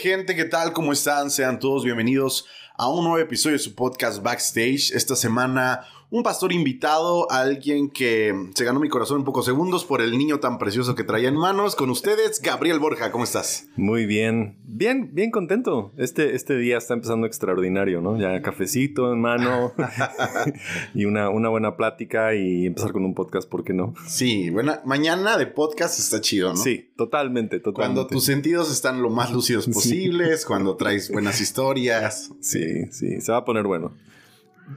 Gente, ¿qué tal? ¿Cómo están? Sean todos bienvenidos a un nuevo episodio de su podcast Backstage. Esta semana un pastor invitado, alguien que se ganó mi corazón en pocos segundos por el niño tan precioso que traía en manos. Con ustedes, Gabriel Borja, ¿cómo estás? Muy bien, bien, bien contento. Este, este día está empezando extraordinario, ¿no? Ya cafecito en mano y una, una buena plática y empezar con un podcast, ¿por qué no? Sí, buena, mañana de podcast está chido, ¿no? Sí, totalmente, totalmente. Cuando tus sentidos están lo más lúcidos posibles, cuando traes buenas historias. Sí, sí, se va a poner bueno.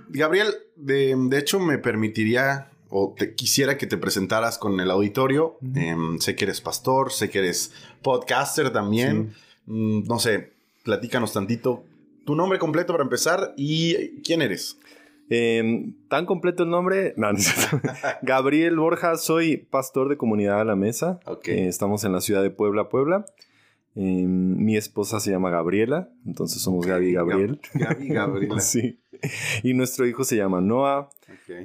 Gabriel, de, hecho me permitiría o te quisiera que te presentaras con el auditorio. Em, sé que eres pastor, sé que eres podcaster también. Mm, no sé, platícanos tantito tu nombre completo para empezar y quién eres. Em, tan completo el nombre. Gabriel Borja, soy pastor de comunidad a la mesa. Eh, estamos en la ciudad de Puebla, Puebla. Em, mi esposa se llama Gabriela, entonces somos Gaby y Gabriel. Gaby y Gabriela. sí. Y nuestro hijo se llama Noah.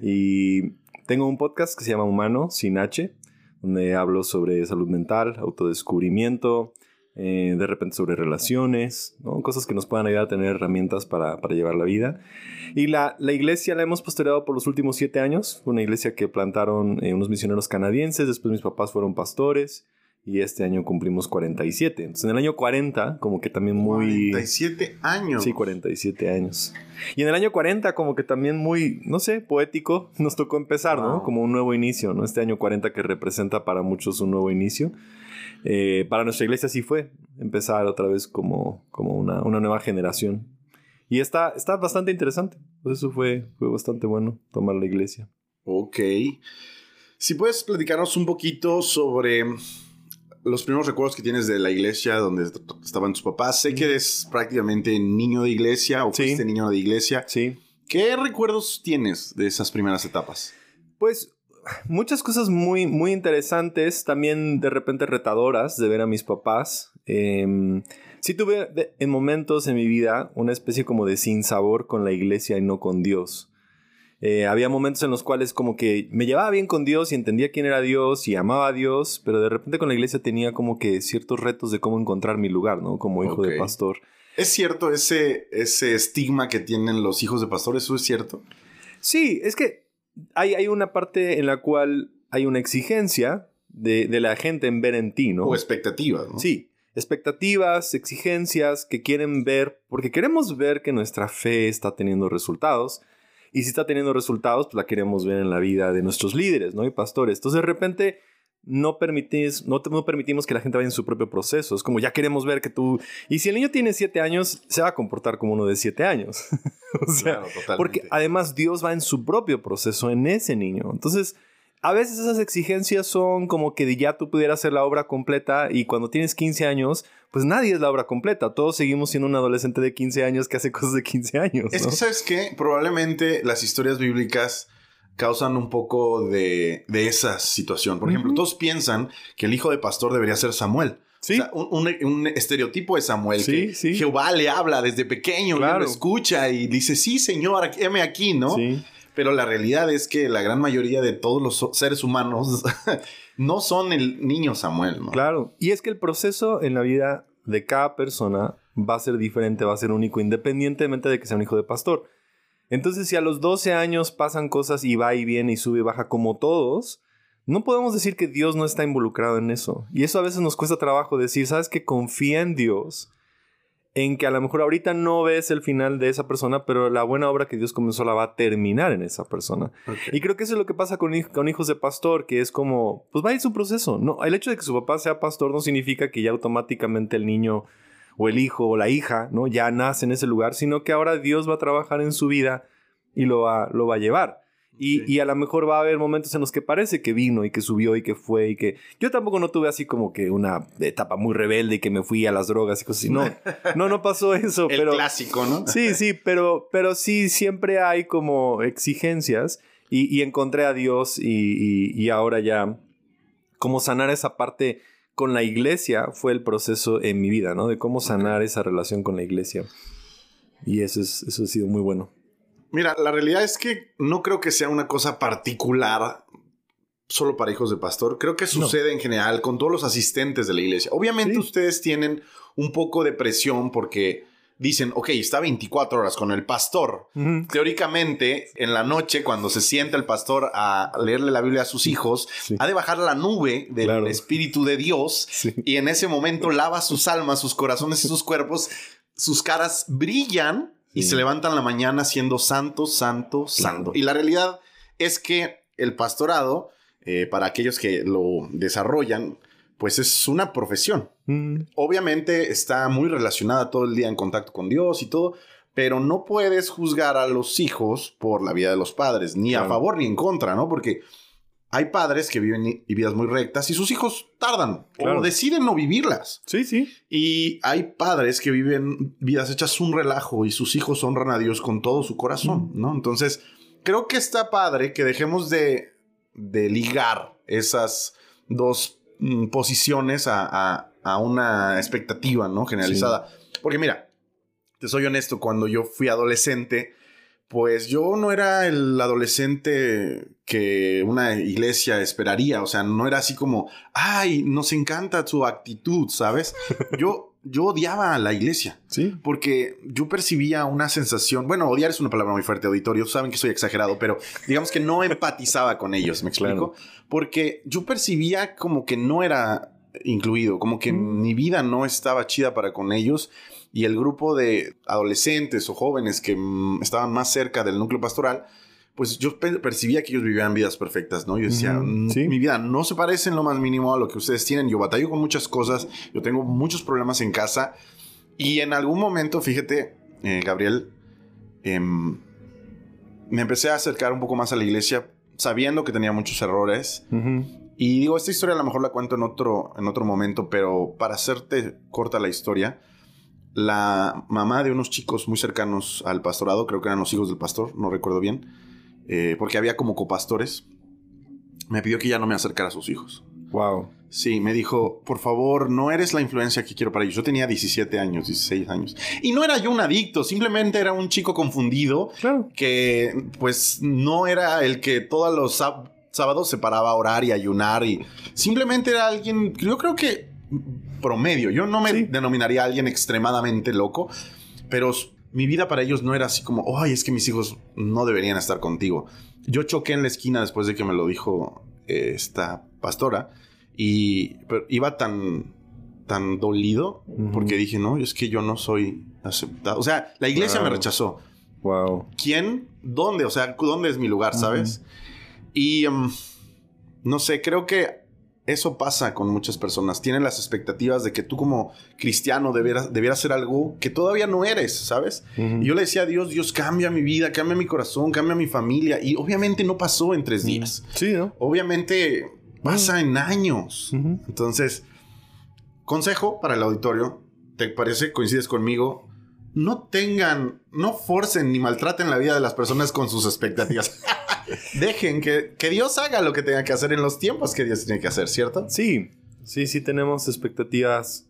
Y tengo un podcast que se llama Humano sin H, donde hablo sobre salud mental, autodescubrimiento, eh, de repente sobre relaciones, cosas que nos puedan ayudar a tener herramientas para, para llevar la vida. Y la, la, iglesia la hemos postergado por los últimos siete años. Fue una iglesia que plantaron eh, unos misioneros canadienses, después mis papás fueron pastores y este año cumplimos 47. Entonces en el año 40 como que también muy... 47 años. Sí, 47 años. Y en el año 40 como que también muy, no sé, poético nos tocó empezar, ¿no? Como un nuevo inicio, ¿no? Este año 40 que representa para muchos un nuevo inicio. Eh, para nuestra iglesia sí fue empezar otra vez como, como una, una nueva generación. Y está, está bastante interesante. Pues eso fue, fue bastante bueno tomar la iglesia. Ok. Si puedes platicarnos un poquito sobre los primeros recuerdos que tienes de la iglesia donde estaban tus papás. Sé que eres prácticamente niño de iglesia o fuiste niño de iglesia. Sí. ¿Qué recuerdos tienes de esas primeras etapas? Pues muchas cosas muy, muy interesantes, también de repente retadoras de ver a mis papás. Eh, sí tuve en momentos en mi vida una especie como de sinsabor con la iglesia y no con Dios. Eh, había momentos en los cuales como que me llevaba bien con Dios y entendía quién era Dios y amaba a Dios, pero de repente con la iglesia tenía como que ciertos retos de cómo encontrar mi lugar, ¿no? Como hijo de pastor. ¿Es cierto ese, ese estigma que tienen los hijos de pastor? ¿Eso es cierto? Sí, es que hay, hay una parte en la cual hay una exigencia de, de la gente en ver en ti, ¿no? O expectativas, ¿no? Sí, expectativas, exigencias que quieren ver, porque queremos ver que nuestra fe está teniendo resultados y si está teniendo resultados, pues la queremos ver en la vida de nuestros líderes, ¿no? Y pastores. Entonces de repente no, permitís, no, no, permitimos que la gente vaya en su propio proceso. Es como ya queremos ver que tú... Y si el niño tiene siete años, se va a comportar como uno de siete años. o sea, porque además Dios va en su propio proceso en ese niño. Entonces a veces esas exigencias son como que ya tú pudieras hacer la obra completa y cuando tienes 15 años, pues nadie es la obra completa. Todos seguimos siendo un adolescente de 15 años que hace cosas de 15 años. Es que, ¿sabes qué? Probablemente las historias bíblicas causan un poco de, esa situación. Por ejemplo, todos piensan que el hijo de pastor debería ser Samuel. Sí. un, estereotipo de Samuel que Jehová le habla desde pequeño, claro. lo escucha y dice, sí, señor, heme aquí, ¿no? Sí. Pero la realidad es que la gran mayoría de todos los seres humanos no son el niño Samuel, ¿no? Claro. Y es que el proceso en la vida de cada persona va a ser diferente, va a ser único, independientemente de que sea un hijo de pastor. Entonces, si a los 12 años pasan cosas y va y viene y sube y baja como todos, no podemos decir que Dios no está involucrado en eso. Y eso a veces nos cuesta trabajo decir, ¿sabes que confía en Dios? En que a lo mejor ahorita no ves el final de esa persona, pero la buena obra que Dios comenzó la va a terminar en esa persona. Y creo que eso es lo que pasa con, con, hijos de pastor, que es como, pues va a ir su proceso. No, el hecho de que su papá sea pastor no significa que ya automáticamente el niño o el hijo o la hija, ¿no? Ya nace en ese lugar, sino que ahora Dios va a trabajar en su vida y lo va, lo va a llevar. Y, y, a lo mejor va a haber momentos en los que parece que vino y que subió y que fue y que... Yo tampoco no tuve así como que una etapa muy rebelde y que me fui a las drogas y cosas así. No, no, no pasó eso. El pero, clásico, ¿no? Sí, sí, pero, pero sí siempre hay como exigencias y, y encontré a Dios y, y, ahora ya cómo sanar esa parte con la iglesia fue el proceso en mi vida, ¿no? De cómo sanar esa relación con la iglesia. Y eso, es, eso ha sido muy bueno. Mira, la realidad es que no creo que sea una cosa particular solo para hijos de pastor. Creo que sucede en general con todos los asistentes de la iglesia. Obviamente ustedes tienen un poco de presión porque dicen, ok, está 24 horas con el pastor. Teóricamente, en la noche, cuando se sienta el pastor a leerle la Biblia a sus hijos, ha de bajar la nube del Espíritu de Dios y en ese momento lava sus almas, sus corazones y sus cuerpos. Sus caras brillan y se levantan la mañana siendo santo, santo, santo. Y la realidad es que el pastorado, eh, para aquellos que lo desarrollan, pues es una profesión. Mm. Obviamente está muy relacionada todo el día en contacto con Dios y todo, pero no puedes juzgar a los hijos por la vida de los padres, ni a favor ni en contra, ¿no? Porque hay padres que viven vidas muy rectas y sus hijos tardan o deciden no vivirlas. Sí, sí. Y hay padres que viven vidas hechas un relajo y sus hijos honran a Dios con todo su corazón, mm. ¿no? Entonces, creo que está padre que dejemos de, de ligar esas dos Mm, posiciones a, una expectativa, ¿no? Generalizada. Porque mira, te soy honesto, cuando yo fui adolescente, pues yo no era el adolescente que una iglesia esperaría. O sea, no era así como, ay, nos encanta tu actitud, ¿sabes? Yo, yo odiaba a la iglesia. Sí. Porque yo percibía una sensación, bueno, odiar es una palabra muy fuerte, auditorio, saben que soy exagerado, pero digamos que no empatizaba con ellos, ¿me explico? Porque yo percibía como que no era incluido, como que mm. mi vida no estaba chida para con ellos y el grupo de adolescentes o jóvenes que mm, estaban más cerca del núcleo pastoral, pues yo percibía que ellos vivían vidas perfectas, ¿no? Yo decía, mm, mi vida no se parece en lo más mínimo a lo que ustedes tienen, yo batallo con muchas cosas, yo tengo muchos problemas en casa y en algún momento, fíjate, eh, Gabriel, em, me empecé a acercar un poco más a la iglesia sabiendo que tenía muchos errores. Y digo, esta historia a lo mejor la cuento en otro, en otro momento, pero para hacerte corta la historia, la mamá de unos chicos muy cercanos al pastorado, creo que eran los hijos del pastor, no recuerdo bien, eh, porque había como copastores, me pidió que ya no me acercara a sus hijos. Wow. Sí, me dijo, por favor, no eres la influencia que quiero para ellos. Yo tenía 17 años, 16 años. Y no era yo un adicto, simplemente era un chico confundido que pues no era el que todos los sábados se paraba a orar y ayunar y simplemente era alguien, yo creo que promedio. Yo no me denominaría a alguien extremadamente loco, pero mi vida para ellos no era así como, ay, es que mis hijos no deberían estar contigo. Yo choqué en la esquina después de que me lo dijo eh, esta pastora y iba tan, tan dolido porque dije, no, es que yo no soy aceptado. O sea, la iglesia me rechazó. Wow. ¿Quién? ¿Dónde? O sea, ¿dónde es mi lugar, sabes? Y em, no sé, creo que eso pasa con muchas personas. Tienen las expectativas de que tú como cristiano debieras, debieras hacer algo que todavía no eres, ¿sabes? Y yo le decía a Dios, Dios cambia mi vida, cambia mi corazón, cambia mi familia. Y obviamente no pasó en tres días. Sí, ¿no? Obviamente Pasa en años. Entonces, consejo para el auditorio, ¿te parece? ¿Coincides conmigo? No tengan, no forcen ni maltraten la vida de las personas con sus expectativas. Dejen que, que Dios haga lo que tenga que hacer en los tiempos que Dios tiene que hacer, ¿cierto? Sí, sí, sí tenemos expectativas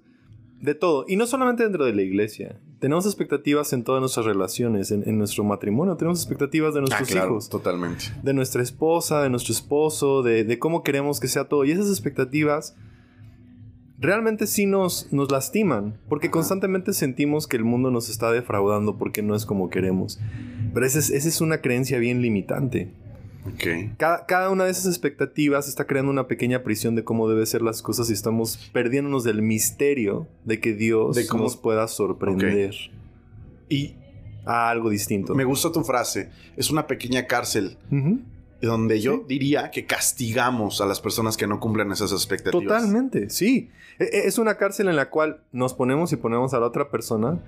de todo. Y no solamente dentro de la iglesia. Tenemos expectativas en todas nuestras relaciones, en, nuestro matrimonio. Tenemos expectativas de nuestros ah, hijos. Totalmente. De nuestra esposa, de nuestro esposo, de, cómo queremos que sea todo. Y esas expectativas realmente sí nos, nos lastiman. Porque constantemente sentimos que el mundo nos está defraudando porque no es como queremos. Pero esa es, esa es una creencia bien limitante. Cada, una de esas expectativas está creando una pequeña prisión de cómo deben ser las cosas y estamos perdiéndonos del misterio de que Dios nos pueda sorprender. Y a algo distinto. Me gusta tu frase. Es una pequeña cárcel. Donde yo diría que castigamos a las personas que no cumplen esas expectativas. Totalmente, sí. E, e, es una cárcel en la cual nos ponemos y ponemos a la otra persona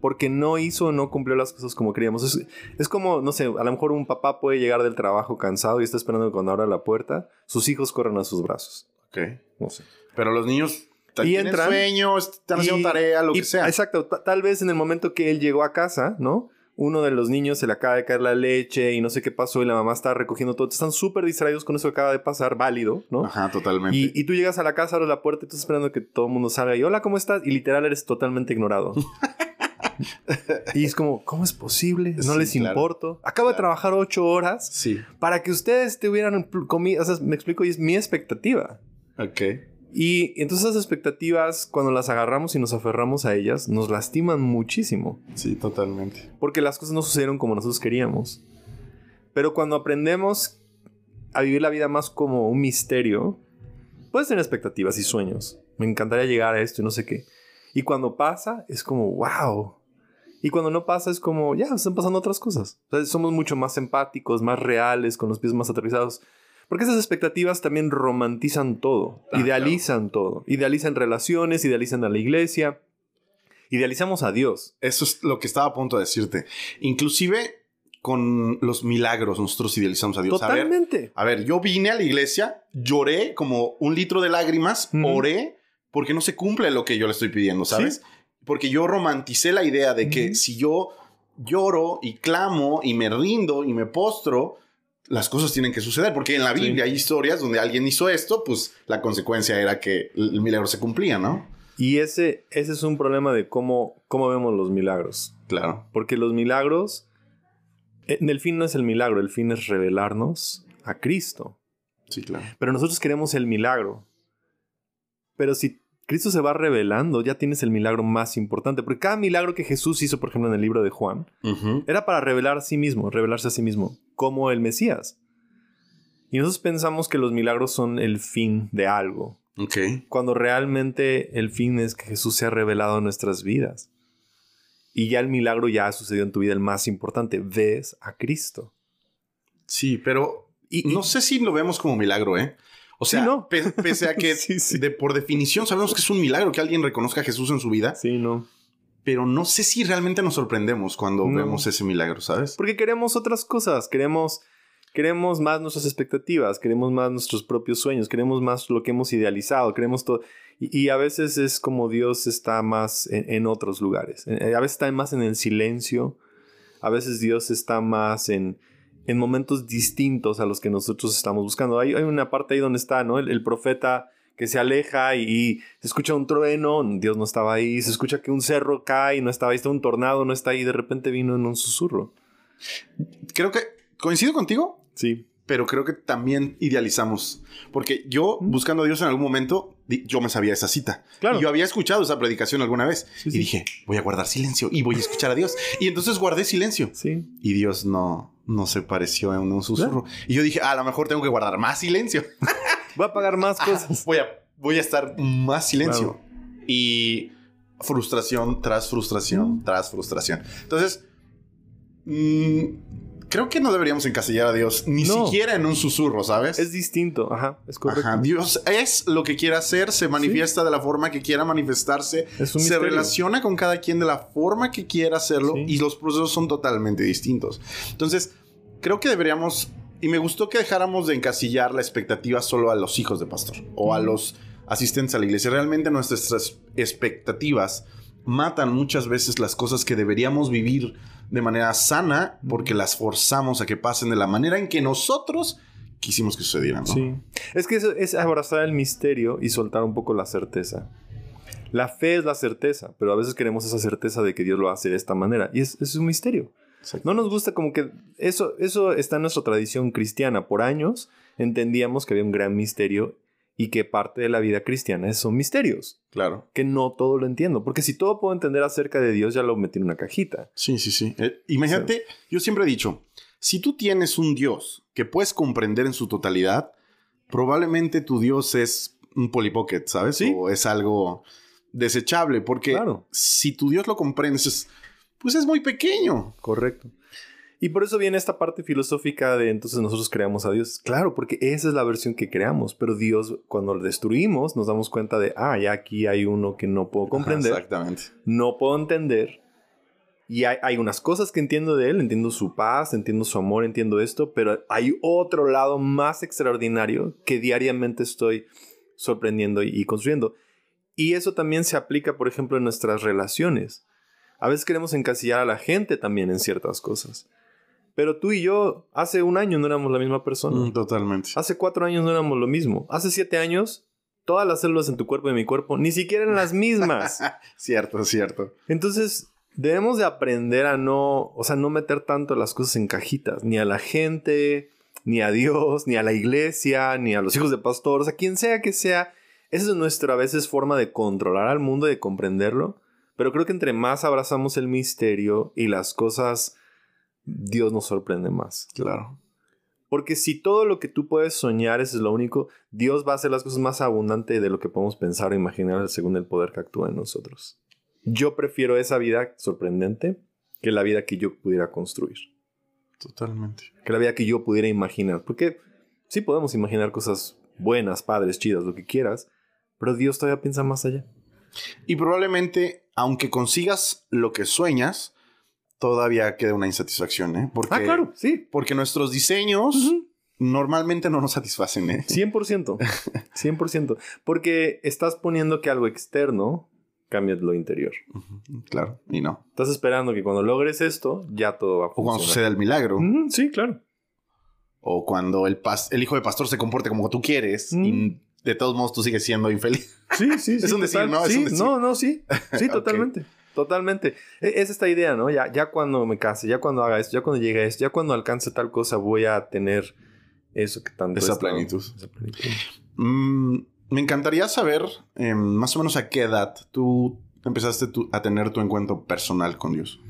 porque no hizo o no cumplió las cosas como queríamos. Es, es, como, no sé, a lo mejor un papá puede llegar del trabajo cansado y está esperando que cuando abra la puerta, sus hijos corran a sus brazos. Ok. No sé. Pero los niños y entran, sueño, están haciendo tarea, lo que sea. Exacto. Tal vez en el momento que él llegó a casa, ¿no? Uno de los niños se le acaba de caer la leche y no sé qué pasó y la mamá está recogiendo todo. Están súper distraídos con eso que acaba de pasar, válido, ¿no? Ajá, totalmente. Y, y, tú llegas a la casa, abres la puerta y estás esperando que todo el mundo salga y hola, ¿cómo estás? Y literal eres totalmente ignorado. y es como, ¿cómo es posible? No les importo. Acabo de trabajar ocho horas sí. para que ustedes tuvieran comida. O sea, me explico y es mi expectativa. Ok. Y entonces esas expectativas, cuando las agarramos y nos aferramos a ellas, nos lastiman muchísimo. Sí, totalmente. Porque las cosas no sucedieron como nosotros queríamos. Pero cuando aprendemos a vivir la vida más como un misterio, puedes tener expectativas y sueños. Me encantaría llegar a esto y no sé qué. Y cuando pasa, es como, wow. Y cuando no pasa, es como, ya, están pasando otras cosas. somos mucho más empáticos, más reales, con los pies más aterrizados. Porque esas expectativas también romantizan todo, ah, idealizan todo. Idealizan relaciones, idealizan a la iglesia, idealizamos a Dios. Eso es lo que estaba a punto de decirte. Inclusive con los milagros nosotros idealizamos a Dios. Totalmente. A ver, yo vine a la iglesia, lloré como un litro de lágrimas, oré, porque no se cumple lo que yo le estoy pidiendo, ¿sabes? Porque yo romanticé la idea de que si yo lloro y clamo y me rindo y me postro, las cosas tienen que suceder, porque en la Biblia hay historias donde alguien hizo esto, pues la consecuencia era que el milagro se cumplía, ¿no? Y ese, ese es un problema de cómo, cómo vemos los milagros. Claro. Porque los milagros, en el fin no es el milagro, el fin es revelarnos a Cristo. Sí, claro. Pero nosotros queremos el milagro. Pero si Cristo se va revelando, ya tienes el milagro más importante. Porque cada milagro que Jesús hizo, por ejemplo, en el libro de Juan, era para revelar a sí mismo, revelarse a sí mismo, como el Mesías. Y nosotros pensamos que los milagros son el fin de algo. Cuando realmente el fin es que Jesús se ha revelado en nuestras vidas. Y ya el milagro ya ha sucedido en tu vida, el más importante. Ves a Cristo. Sí, pero y, no sé si lo vemos como milagro, ¿eh? O sea, no. pese a que De, por definición sabemos que es un milagro que alguien reconozca a Jesús en su vida. Sí, no. Pero no sé si realmente nos sorprendemos cuando vemos ese milagro, ¿sabes? Porque queremos otras cosas, queremos, queremos más nuestras expectativas, queremos más nuestros propios sueños, queremos más lo que hemos idealizado, queremos todo. Y, a veces es como Dios está más en, otros lugares. A veces está más en el silencio, a veces Dios está más en, en momentos distintos a los que nosotros estamos buscando. Hay, hay una parte ahí donde está, ¿no? El, profeta que se aleja y, se escucha un trueno, Dios no estaba ahí, se escucha que un cerro cae no estaba ahí, está un tornado, no está ahí, de repente vino en un susurro. Creo que coincido contigo. Sí pero creo que también idealizamos. Porque yo, buscando a Dios en algún momento, yo me sabía esa cita. Claro. Y yo había escuchado esa predicación alguna vez. y dije, voy a guardar silencio y voy a escuchar a Dios. Y entonces guardé silencio. Sí. Y Dios no, no se pareció en un susurro. Y yo dije, a lo mejor tengo que guardar más silencio. voy a pagar más cosas. voy, a, voy a estar más silencio. Y frustración tras frustración tras frustración. Entonces, mmm, creo que no deberíamos encasillar a Dios ni siquiera en un susurro, ¿sabes? Es distinto, ajá, es correcto. Ajá. Dios es lo que quiere hacer, se manifiesta de la forma que quiera manifestarse, se relaciona con cada quien de la forma que quiera hacerlo y los procesos son totalmente distintos. Entonces, creo que deberíamos, y me gustó que dejáramos de encasillar la expectativa solo a los hijos de pastor o a los asistentes a la iglesia. Realmente nuestras expectativas matan muchas veces las cosas que deberíamos vivir de manera sana porque las forzamos a que pasen de la manera en que nosotros quisimos que sucedieran. Sí. Es que eso es abrazar el misterio y soltar un poco la certeza. La fe es la certeza, pero a veces queremos esa certeza de que Dios lo hace de esta manera. Y es, es un misterio. No nos gusta como que eso, eso está en nuestra tradición cristiana. Por años entendíamos que había un gran misterio y que parte de la vida cristiana son misterios. Claro. Que no todo lo entiendo. Porque si todo puedo entender acerca de Dios, ya lo metí en una cajita. Sí, sí, sí. Eh, imagínate, yo siempre he dicho, si tú tienes un Dios que puedes comprender en su totalidad, probablemente tu Dios es un polipocket, ¿sabes? ¿Sí? O es algo desechable. Porque si tu Dios lo comprendes, pues es muy pequeño. Correcto. Y por eso viene esta parte filosófica de entonces nosotros creamos a Dios. Claro, porque esa es la versión que creamos, pero Dios cuando lo destruimos nos damos cuenta de, ah, ya aquí hay uno que no puedo comprender. exactamente. No puedo entender. Y hay, hay, unas cosas que entiendo de él, entiendo su paz, entiendo su amor, entiendo esto, pero hay otro lado más extraordinario que diariamente estoy sorprendiendo y, y construyendo. Y eso también se aplica, por ejemplo, en nuestras relaciones. A veces queremos encasillar a la gente también en ciertas cosas. Pero tú y yo hace un año no éramos la misma persona. Mm, totalmente. Hace cuatro años no éramos lo mismo. Hace siete años, todas las células en tu cuerpo y en mi cuerpo ni siquiera eran las mismas. cierto, cierto. Entonces, debemos de aprender a no, o sea, no meter tanto las cosas en cajitas, ni a la gente, ni a Dios, ni a la iglesia, ni a los hijos de pastores, a quien sea que sea. Esa es nuestra a veces forma de controlar al mundo y de comprenderlo. Pero creo que entre más abrazamos el misterio y las cosas Dios nos sorprende más. Claro. Porque si todo lo que tú puedes soñar es lo único, Dios va a hacer las cosas más abundantes de lo que podemos pensar o imaginar según el poder que actúa en nosotros. Yo prefiero esa vida sorprendente que la vida que yo pudiera construir. Totalmente. Que la vida que yo pudiera imaginar. Porque sí podemos imaginar cosas buenas, padres, chidas, lo que quieras, pero Dios todavía piensa más allá. Y probablemente, aunque consigas lo que sueñas, todavía queda una insatisfacción, ¿eh? Porque, ah, claro, sí. Porque nuestros diseños normalmente no nos satisfacen, ¿eh? 100%. 100%. Porque estás poniendo que algo externo cambie lo interior. Claro, y no. Estás esperando que cuando logres esto, ya todo va a funcionar. O cuando suceda el milagro. Sí, claro. O cuando el, el hijo de pastor se comporte como tú quieres y de todos modos tú sigues siendo infeliz. Sí, sí, es Un decir, ¿no? Sí, es un decir. no, no, sí. Sí, totalmente. Totalmente. E, es esta idea, ¿no? Ya, ya cuando me case, ya cuando haga esto, ya cuando llegue a esto, ya cuando alcance tal cosa, voy a tener eso que tanto... Esa plenitud. Esa plenitud. Mm, me encantaría saber em, más o menos a qué edad tú empezaste a tener tu encuentro personal con Dios.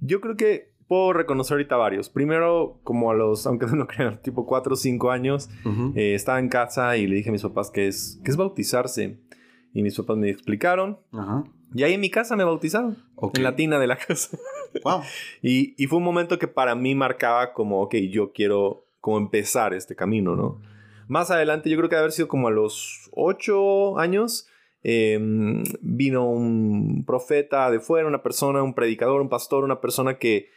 Yo creo que puedo reconocer ahorita varios. Primero, como a los, aunque no lo crean, tipo 4 o 5 años, eh, estaba en casa y le dije a mis papás que es, que es bautizarse. Y mis papás me explicaron. Y ahí en mi casa me bautizaron. En la tina de la casa. Wow. y, y, fue un momento que para mí marcaba como, ok, yo quiero como empezar este camino, ¿no? Más adelante, yo creo que debe haber sido como a los ocho años, em, vino un profeta de fuera, una persona, un predicador, un pastor, una persona que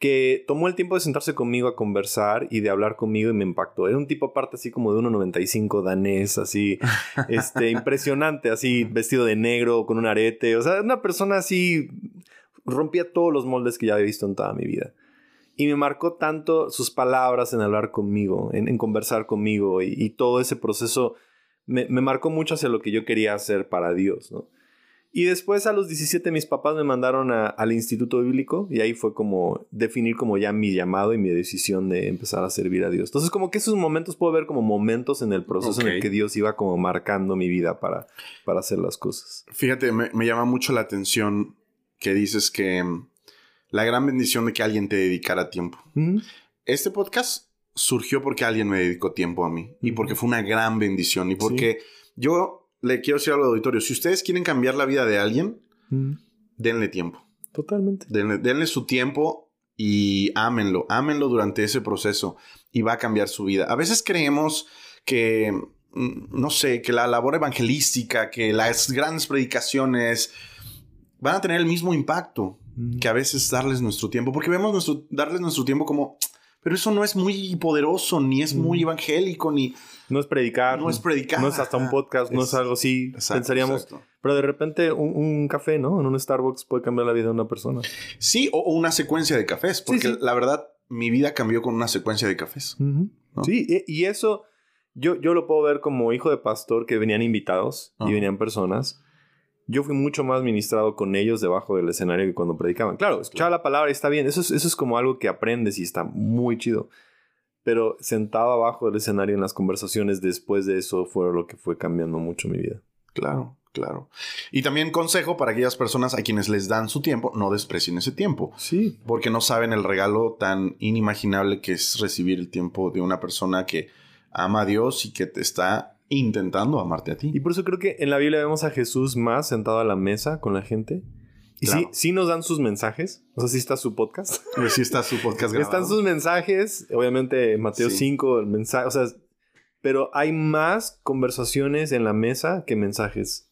que tomó el tiempo de sentarse conmigo a conversar y de hablar conmigo y me impactó. Era un tipo aparte así como de 1,95 danés, así, este, impresionante, así vestido de negro, con un arete, o sea, una persona así, rompía todos los moldes que ya había visto en toda mi vida. Y me marcó tanto sus palabras en hablar conmigo, en, conversar conmigo y, todo ese proceso me, me marcó mucho hacia lo que yo quería hacer para Dios, ¿no? Y después a los 17 mis papás me mandaron al Instituto Bíblico y ahí fue como definir como ya mi llamado y mi decisión de empezar a servir a Dios. Entonces como que esos momentos puedo ver como momentos en el proceso en el que Dios iba como marcando mi vida para, para hacer las cosas. Fíjate, me, llama mucho la atención que dices que mm, la gran bendición de que alguien te dedicara tiempo. Este podcast surgió porque alguien me dedicó tiempo a mí y porque fue una gran bendición y porque yo le quiero decir al auditorio, si ustedes quieren cambiar la vida de alguien, mm. denle tiempo. Totalmente. Denle, su tiempo y ámenlo, ámenlo durante ese proceso y va a cambiar su vida. A veces creemos que, mm, no sé, que la labor evangelística, que las grandes predicaciones van a tener el mismo impacto mm. que a veces darles nuestro tiempo, porque vemos nuestro, darles nuestro tiempo como, pero eso no es muy poderoso, ni es muy evangélico, ni... No es predicar. No es predicar. No es hasta un podcast, no es algo así. pensaríamos. Pero de repente un, café, ¿no? En un Starbucks puede cambiar la vida de una persona. Sí, o, una secuencia de cafés. Porque la verdad, mi vida cambió con una secuencia de cafés. Sí, y, eso yo, yo lo puedo ver como hijo de pastor que venían invitados y venían personas. Yo fui mucho más ministrado con ellos debajo del escenario que cuando predicaban. Claro, escuchar la palabra y está bien. Eso es, eso es como algo que aprendes y está muy chido pero sentado abajo del escenario en las conversaciones después de eso fue lo que fue cambiando mucho mi vida. Claro, claro. Y también consejo para aquellas personas a quienes les dan su tiempo, no desprecien ese tiempo. Sí. Porque no saben el regalo tan inimaginable que es recibir el tiempo de una persona que ama a Dios y que te está intentando amarte a ti. Y por eso creo que en la Biblia vemos a Jesús más sentado a la mesa con la gente y sí, sí nos dan sus mensajes. O sea, sí está su podcast. Sí está su podcast grabado. Están sus mensajes. Obviamente, Mateo 5, el mensaje. O sea, pero hay más conversaciones en la mesa que mensajes.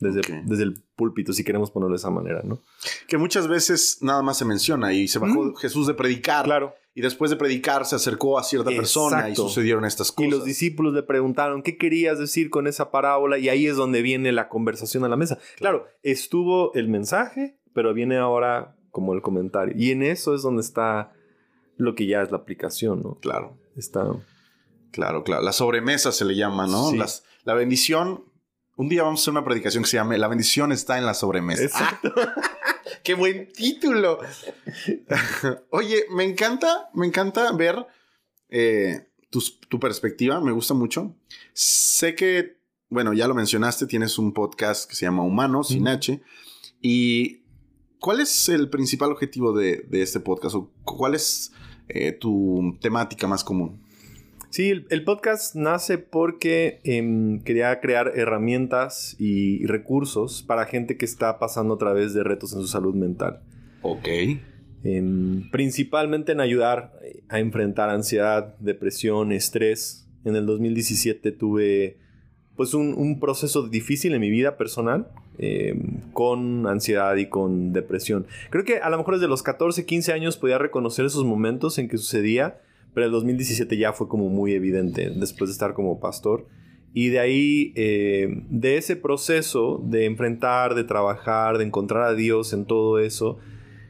Desde, desde el púlpito, si queremos ponerlo de esa manera, ¿no? Que muchas veces nada más se menciona y se bajó Mm. Jesús de predicar. Claro. Y después de predicar se acercó a cierta persona y sucedieron estas Y cosas. los discípulos le preguntaron, ¿qué querías decir con esa parábola? Y ahí es donde viene la conversación a la mesa. Claro, estuvo el mensaje, pero viene ahora como el comentario. Y en eso es donde está lo que ya es la aplicación, ¿no? Claro, Está... claro, claro. La sobremesa se le llama, ¿no? Sí. Las- la bendición. Un día vamos a hacer una predicación que se llame La bendición está en la sobremesa. Exacto. ¡Qué buen título! Oye, me encanta, me encanta ver eh, tus- tu perspectiva, me gusta mucho. Sé que, bueno, ya lo mencionaste, tienes un podcast que se llama Humanos, sin. H. ¿Y cuál es el principal objetivo de, de este podcast? ¿O cuál es eh, tu temática más común? Sí, el, el podcast nace porque em, quería crear herramientas y recursos para gente que está pasando a través de retos en su salud mental. Ok. Em, principalmente en ayudar a enfrentar ansiedad, depresión, estrés. En el 2017 tuve pues un, un proceso difícil en mi vida personal em, con ansiedad y con depresión. Creo que a lo mejor desde los 14, 15 años podía reconocer esos momentos en que sucedía, pero el 2017 ya fue como muy evidente después de estar como pastor. Y de ahí, eh, de ese proceso de enfrentar, de trabajar, de encontrar a Dios en todo eso,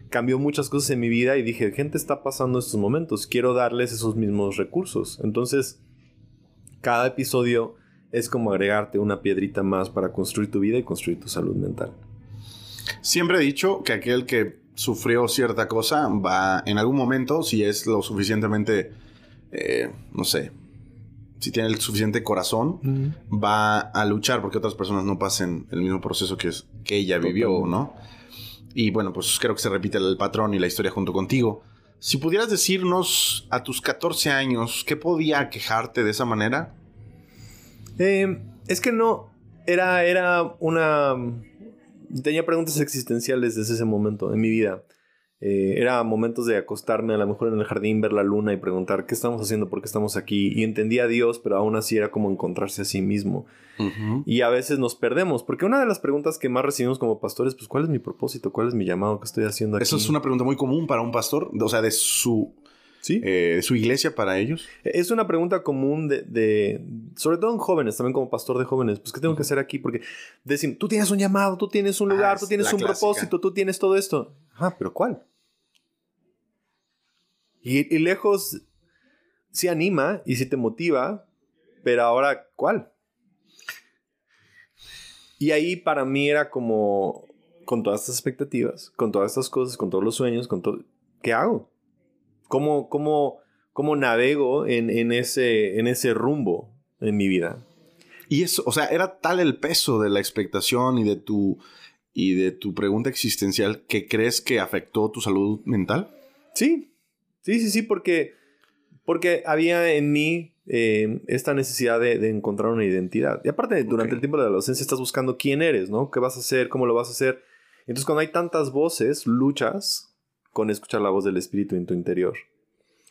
cambió muchas cosas en mi vida y dije, gente está pasando estos momentos, quiero darles esos mismos recursos. Entonces, cada episodio es como agregarte una piedrita más para construir tu vida y construir tu salud mental. Siempre he dicho que aquel que sufrió cierta cosa va en algún momento, si es lo suficientemente, eh, no sé, si tiene el suficiente corazón, va a luchar porque otras personas no pasen el mismo proceso que, es, que ella vivió. ¿no? Y bueno, pues creo que se repite el patrón y la historia junto contigo. Si pudieras decirnos a tus 14 años, ¿qué podía quejarte de esa manera? Eh, es que no, era, era una... Tenía preguntas existenciales desde ese momento en mi vida. Eh, era momentos de acostarme a lo mejor en el jardín, ver la luna y preguntar qué estamos haciendo, por qué estamos aquí. Y entendía a Dios, pero aún así era como encontrarse a sí mismo. Y a veces nos perdemos, porque una de las preguntas que más recibimos como pastores, pues, ¿cuál es mi propósito? ¿Cuál es mi llamado que estoy haciendo aquí? Eso es una pregunta muy común para un pastor, o sea, de su, Sí. eh, su iglesia para ellos. Es una pregunta común de, de- sobre todo en jóvenes, también como pastor de jóvenes, pues ¿qué tengo que hacer aquí? Porque decimos, tú tienes un llamado, tú tienes un Ah, lugar, tú tienes un clásica. propósito, tú tienes todo esto. Ah, pero ¿cuál? Y, y lejos sí anima y sí te motiva, pero ahora ¿cuál? Y ahí para mí era como, con todas estas expectativas, con todas estas cosas, con todos los sueños, con todo, ¿qué hago? ¿Cómo, cómo, cómo navego en, en ese, en ese rumbo en mi vida? Y eso, o sea, era tal el peso de la expectación y de tu y de tu pregunta existencial que crees que afectó tu salud mental. Sí, sí, sí, sí, porque, porque había en mí eh, esta necesidad de, de encontrar una identidad. Y aparte, durante el tiempo de la adolescencia estás buscando quién eres, ¿no? ¿Qué vas a hacer? ¿Cómo lo vas a hacer? Entonces, cuando hay tantas voces, luchas con escuchar la voz del espíritu en tu interior.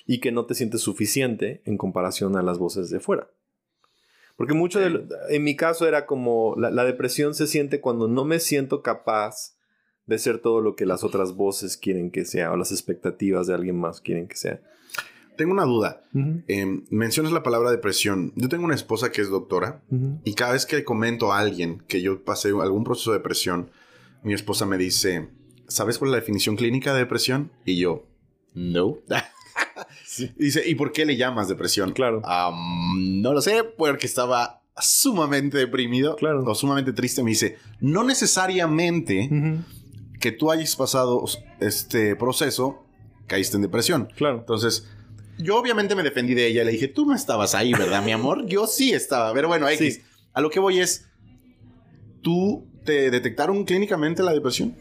Y que no te sientes suficiente en comparación a las voces de fuera. Porque mucho de lo- en mi caso era como la, la depresión se siente cuando no me siento capaz de ser todo lo que las otras voces quieren que sea o las expectativas de alguien más quieren que sea. Tengo una duda. Eh, mencionas la palabra depresión. Yo tengo una esposa que es doctora y cada vez que comento a alguien que yo pasé algún proceso de depresión, mi esposa me dice, ¿sabes cuál es la definición clínica de depresión? Y yo, no. Dice, ¿y por qué le llamas depresión? Claro. No lo sé, porque estaba sumamente deprimido Claro. o sumamente triste. Me dice, no necesariamente que tú hayas pasado este proceso, caíste en depresión. Claro. Entonces, yo obviamente me defendí de ella. Le dije, tú no estabas ahí, ¿verdad, mi amor? Yo sí estaba. Pero bueno, X. Sí. A lo que voy es, ¿tú te detectaron clínicamente la depresión?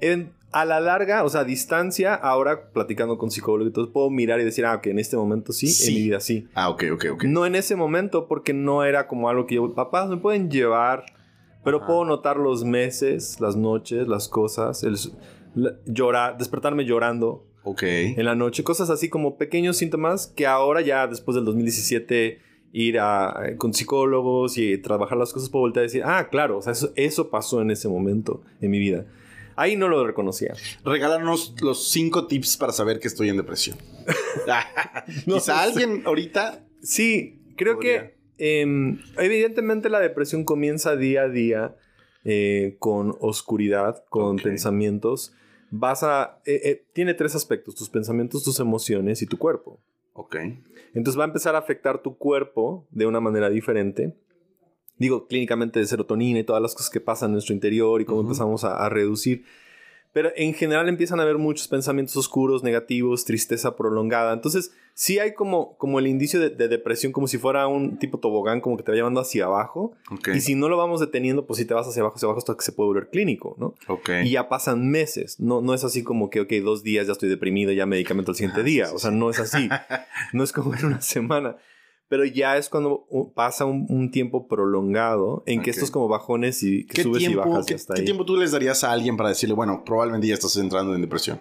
En- a la larga, o sea, a distancia, ahora platicando con psicólogos, entonces puedo mirar y decir, ah, ok, en este momento sí, Sí. en mi vida sí. Ah, ok, ok, ok. No en ese momento, porque no era como algo que yo, papás me pueden llevar, pero Ajá. puedo notar los meses, las noches, las cosas, el, la- llorar, despertarme llorando Ok. en la noche, cosas así como pequeños síntomas que ahora ya después del 2017 ir a, con psicólogos y trabajar las cosas, puedo voltear a decir, ah, claro, o sea, eso, eso pasó en ese momento en mi vida. Ahí no lo reconocía. Regálanos los cinco tips para saber que estoy en depresión. Quizá alguien ahorita. Sí, creo que em, evidentemente la depresión comienza día a día eh, con oscuridad, con pensamientos. Vas a. Eh, eh, tiene tres aspectos: tus pensamientos, tus emociones y tu cuerpo. Ok. Entonces va a empezar a afectar tu cuerpo de una manera diferente. Digo, clínicamente de serotonina y todas las cosas que pasan en nuestro interior y cómo empezamos a, reducir. Pero en general empiezan a haber muchos pensamientos oscuros, negativos, tristeza prolongada. Entonces, sí hay como, como el indicio de, depresión, como si fuera un tipo tobogán, como que te va llevando hacia abajo. Y si no lo vamos deteniendo, pues si te vas hacia abajo, hacia abajo, hasta que se puede volver clínico, ¿no? Y ya pasan meses. No, no es así como que, ok, dos días ya estoy deprimido, ya medicamento el siguiente día. o sea, no es así. no es como en una semana pero ya es cuando pasa un, tiempo prolongado en que estos como bajones y que subes y bajas ¿qué, ¿Qué tiempo tú les darías a alguien para decirle, bueno, probablemente ya estás entrando en depresión?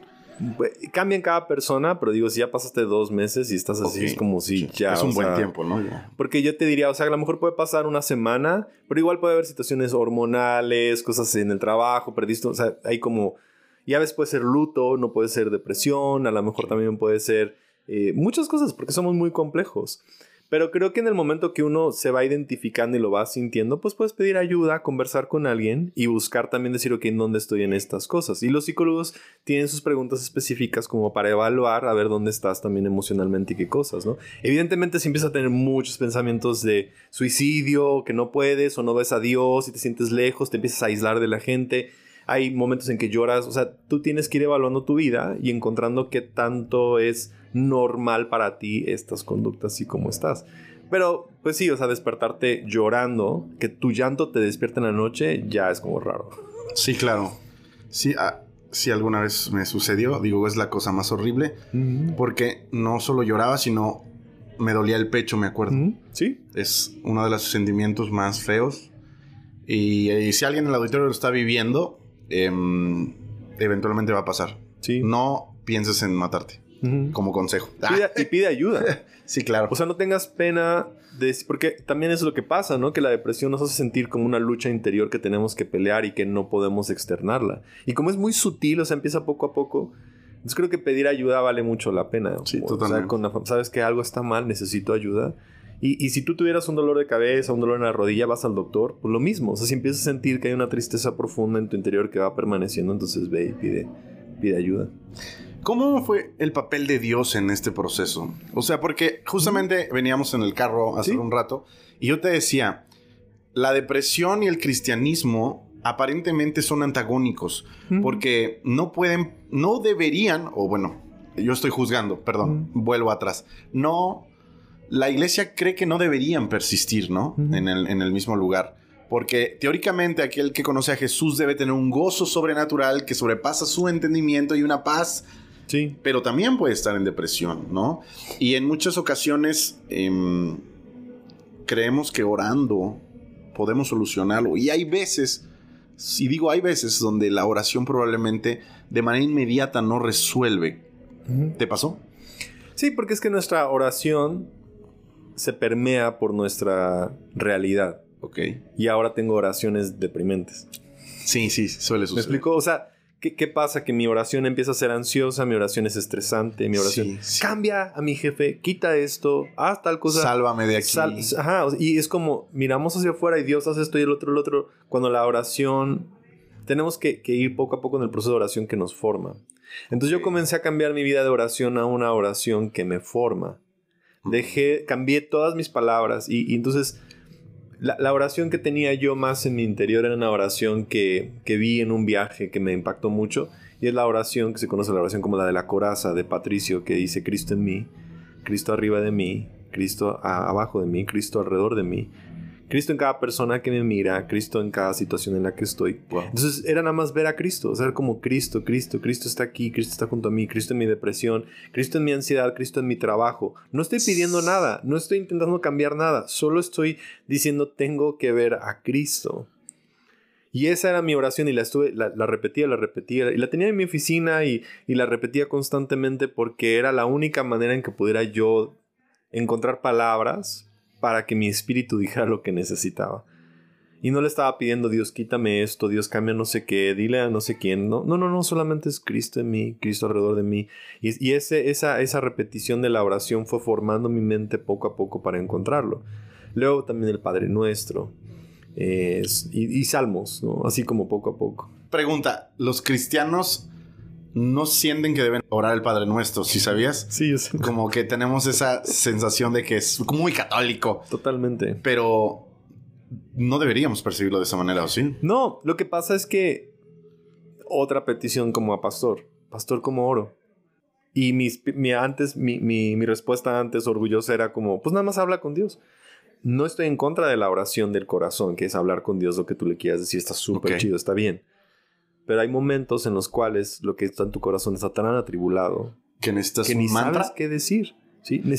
Cambia en cada persona, pero digo, si ya pasaste dos meses y estás así, es como si ya. Es un buen tiempo, ¿no? Porque yo te diría, o sea, a lo mejor puede pasar una semana, pero igual puede haber situaciones hormonales, cosas en el trabajo, perdiste, o sea, hay como. Ya ves, puede ser luto, no puede ser depresión, a lo mejor también puede ser eh, muchas cosas, porque somos muy complejos. Pero creo que en el momento que uno se va identificando y lo va sintiendo, pues puedes pedir ayuda, conversar con alguien y buscar también decir, ok, ¿en dónde estoy en estas cosas? Y los psicólogos tienen sus preguntas específicas como para evaluar, a ver dónde estás también emocionalmente y qué cosas, ¿no? Evidentemente si empiezas a tener muchos pensamientos de suicidio, que no puedes o no ves a Dios y te sientes lejos, te empiezas a aislar de la gente hay momentos en que lloras, o sea, tú tienes que ir evaluando tu vida y encontrando qué tanto es normal para ti estas conductas y cómo estás. Pero, pues sí, o sea, despertarte llorando, que tu llanto te despierta en la noche, ya es como raro. Sí, claro. Sí, ah, sí alguna vez me sucedió, digo, es la cosa más horrible, porque no solo lloraba, sino me dolía el pecho, me acuerdo. Sí. Es uno de los sentimientos más feos. Y, y, si alguien en el auditorio lo está viviendo, Em, eventualmente va a pasar. Sí. No pienses en matarte. Como consejo. y pide ayuda. sí, claro. O sea, no tengas pena de... Porque también es lo que pasa, ¿no? Que la depresión nos hace sentir como una lucha interior que tenemos que pelear y que no podemos externarla. Y como es muy sutil, o sea, empieza poco a poco... Entonces creo que pedir ayuda vale mucho la pena. Sí, totalmente. O sea, sabes que algo está mal, necesito ayuda. Y, si tú tuvieras un dolor de cabeza, un dolor en la rodilla, vas al doctor, pues lo mismo. O sea, si empiezas a sentir que hay una tristeza profunda en tu interior que va permaneciendo, entonces ve y pide, pide ayuda. ¿Cómo fue el papel de Dios en este proceso? O sea, porque justamente veníamos en el carro hace un rato y yo te decía, la depresión y el cristianismo aparentemente son antagónicos porque no pueden, no deberían, o bueno, yo estoy juzgando, perdón, vuelvo atrás, no la iglesia cree que no deberían persistir, ¿no? en, el, mismo lugar. Porque teóricamente aquel que conoce a Jesús debe tener un gozo sobrenatural que sobrepasa su entendimiento y una paz. Sí. Pero también puede estar en depresión, ¿no? Y en muchas ocasiones em, creemos que orando podemos solucionarlo. Y hay veces, si digo hay veces, donde la oración probablemente de manera inmediata no resuelve. ¿Te pasó? Sí, porque es que nuestra oración se permea por nuestra realidad. Ok. Y ahora tengo oraciones deprimentes. Sí, sí, suele suceder. ¿Me explico? O sea, ¿qué, pasa? Que mi oración empieza a ser ansiosa, mi oración es estresante, mi oración cambia a mi jefe, quita esto, haz tal cosa. Sálvame de aquí. ajá, y es como miramos hacia afuera y Dios hace esto y el otro, el otro. Cuando la oración, tenemos que, que ir poco a poco en el proceso de oración que nos forma. Entonces yo comencé a cambiar mi vida de oración a una oración que me forma. Dejé, cambié todas mis palabras y, entonces la, oración que tenía yo más en mi interior era una oración que, que, vi en un viaje que me impactó mucho y es la oración que se conoce la oración como la de la coraza de Patricio que dice Cristo en mí, Cristo arriba de mí, Cristo abajo de mí, Cristo alrededor de mí, Cristo en cada persona que me mira, Cristo en cada situación en la que estoy. Entonces era nada más ver a Cristo, o sea, como Cristo, Cristo, Cristo está aquí, Cristo está junto a mí, Cristo en mi depresión, Cristo en mi ansiedad, Cristo en mi trabajo. No estoy pidiendo nada, no estoy intentando cambiar nada, solo estoy diciendo tengo que ver a Cristo. Y esa era mi oración y la, estuve, la, repetía, la repetía. Y la tenía en mi oficina y, y, la repetía constantemente porque era la única manera en que pudiera yo encontrar palabras para que mi espíritu dijera lo que necesitaba. Y no le estaba pidiendo, Dios, quítame esto, Dios, cambia no sé qué, dile a no sé quién. No, no, no, no solamente es Cristo en mí, Cristo alrededor de mí. Y, ese, esa, esa repetición de la oración fue formando mi mente poco a poco para encontrarlo. Luego también el Padre Nuestro y, y, Salmos, así como poco a poco. Pregunta, ¿los cristianos no sienten que deben orar el Padre Nuestro, ¿sí sabías? Sí, yo sé. Como que tenemos esa sensación de que es muy católico. Totalmente. Pero no deberíamos percibirlo de esa manera, ¿o sí? No, lo que pasa es que otra petición como a pastor, pastor como oro. Y mi, antes, mi, respuesta antes orgullosa era como, pues nada más habla con Dios. No estoy en contra de la oración del corazón, que es hablar con Dios lo que tú le quieras decir, está súper chido, está bien. Pero hay momentos en los cuales lo que está en tu corazón está tan atribulado que necesitas que ni sabes qué decir.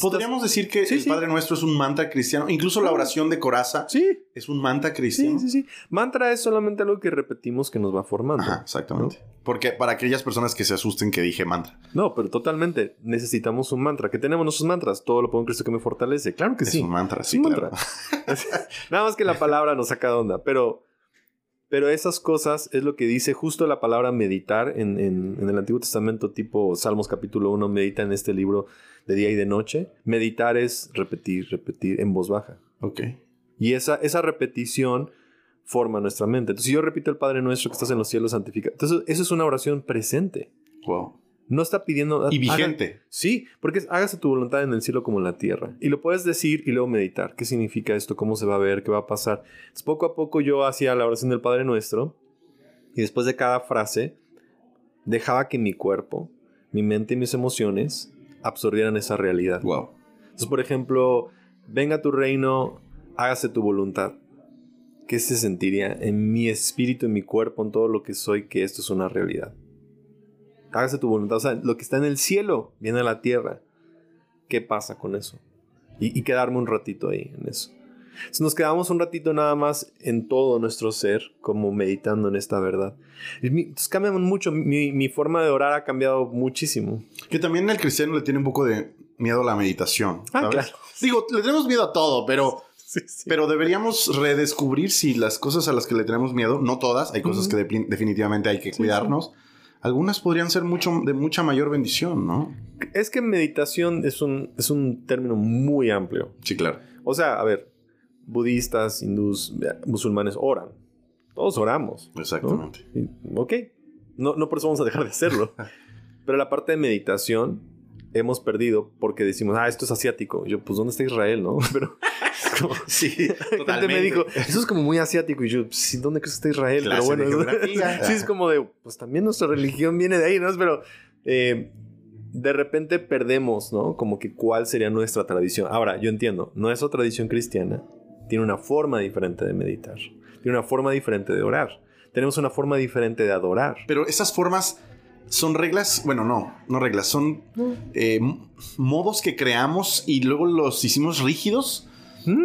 Podríamos decir que el Padre Nuestro es un mantra cristiano. Incluso la oración de coraza es un mantra cristiano. Sí, sí, sí. Mantra es solamente algo que repetimos que nos va formando. exactamente. Porque para aquellas personas que se asusten que dije mantra. No, pero totalmente. Necesitamos un mantra. ¿Qué tenemos nuestros mantras? Todo lo pongo en Cristo que me fortalece. Claro que sí. Es un mantra, sí. mantra. Nada más que la palabra nos saca de onda. Pero pero esas cosas es lo que dice justo la palabra meditar en, el Antiguo Testamento, tipo Salmos capítulo 1, medita en este libro de día y de noche. Meditar es repetir, repetir en voz baja. Ok. Y esa, esa repetición forma nuestra mente. Entonces, si yo repito el Padre Nuestro que estás en los cielos, santificado. Entonces, eso es una oración presente. Wow. No está pidiendo... Y vigente. sí, porque hágase tu voluntad en el cielo como en la tierra. Y lo puedes decir y luego meditar. ¿Qué significa esto? ¿Cómo se va a ver? ¿Qué va a pasar? Entonces, poco a poco yo hacía la oración del Padre Nuestro. Y después de cada frase, dejaba que mi cuerpo, mi mente y mis emociones absorbieran esa realidad. Wow. Entonces, por ejemplo, venga tu reino, hágase tu voluntad. ¿Qué se sentiría en mi espíritu, en mi cuerpo, en todo lo que soy, que esto es una realidad? Hágase tu voluntad. O sea, lo que está en el cielo viene a la tierra. ¿Qué pasa con eso? Y, quedarme un ratito ahí en eso. Entonces nos quedamos un ratito nada más en todo nuestro ser, como meditando en esta verdad. Entonces cambia mucho, mi, forma de orar ha cambiado muchísimo. Que también el cristiano le tiene un poco de miedo a la meditación. Ah, claro. Digo, le tenemos miedo a todo, pero, pero deberíamos redescubrir si las cosas a las que le tenemos miedo, no todas, hay cosas que definitivamente hay que cuidarnos algunas podrían ser mucho, de mucha mayor bendición, ¿no? Es que meditación es un, es un término muy amplio. Sí, claro. O sea, a ver, budistas, hindús, musulmanes oran. Todos oramos. Exactamente. ok. No, no por eso vamos a dejar de hacerlo. Pero la parte de meditación hemos perdido porque decimos, ah, esto es asiático. yo, pues, ¿dónde está Israel, no? Pero sí, totalmente. me dijo, eso es como muy asiático. Y yo, sí, ¿dónde crees que está Israel? Pero bueno, sí, es como de, pues también nuestra religión viene de ahí, ¿no? Pero eh, de repente perdemos, ¿no? Como que cuál sería nuestra tradición. Ahora, yo entiendo, nuestra tradición cristiana tiene una forma diferente de meditar, tiene una forma diferente de orar, tenemos una forma diferente de adorar. Pero esas formas son reglas, bueno, no, no reglas, son eh, modos que creamos y luego los hicimos rígidos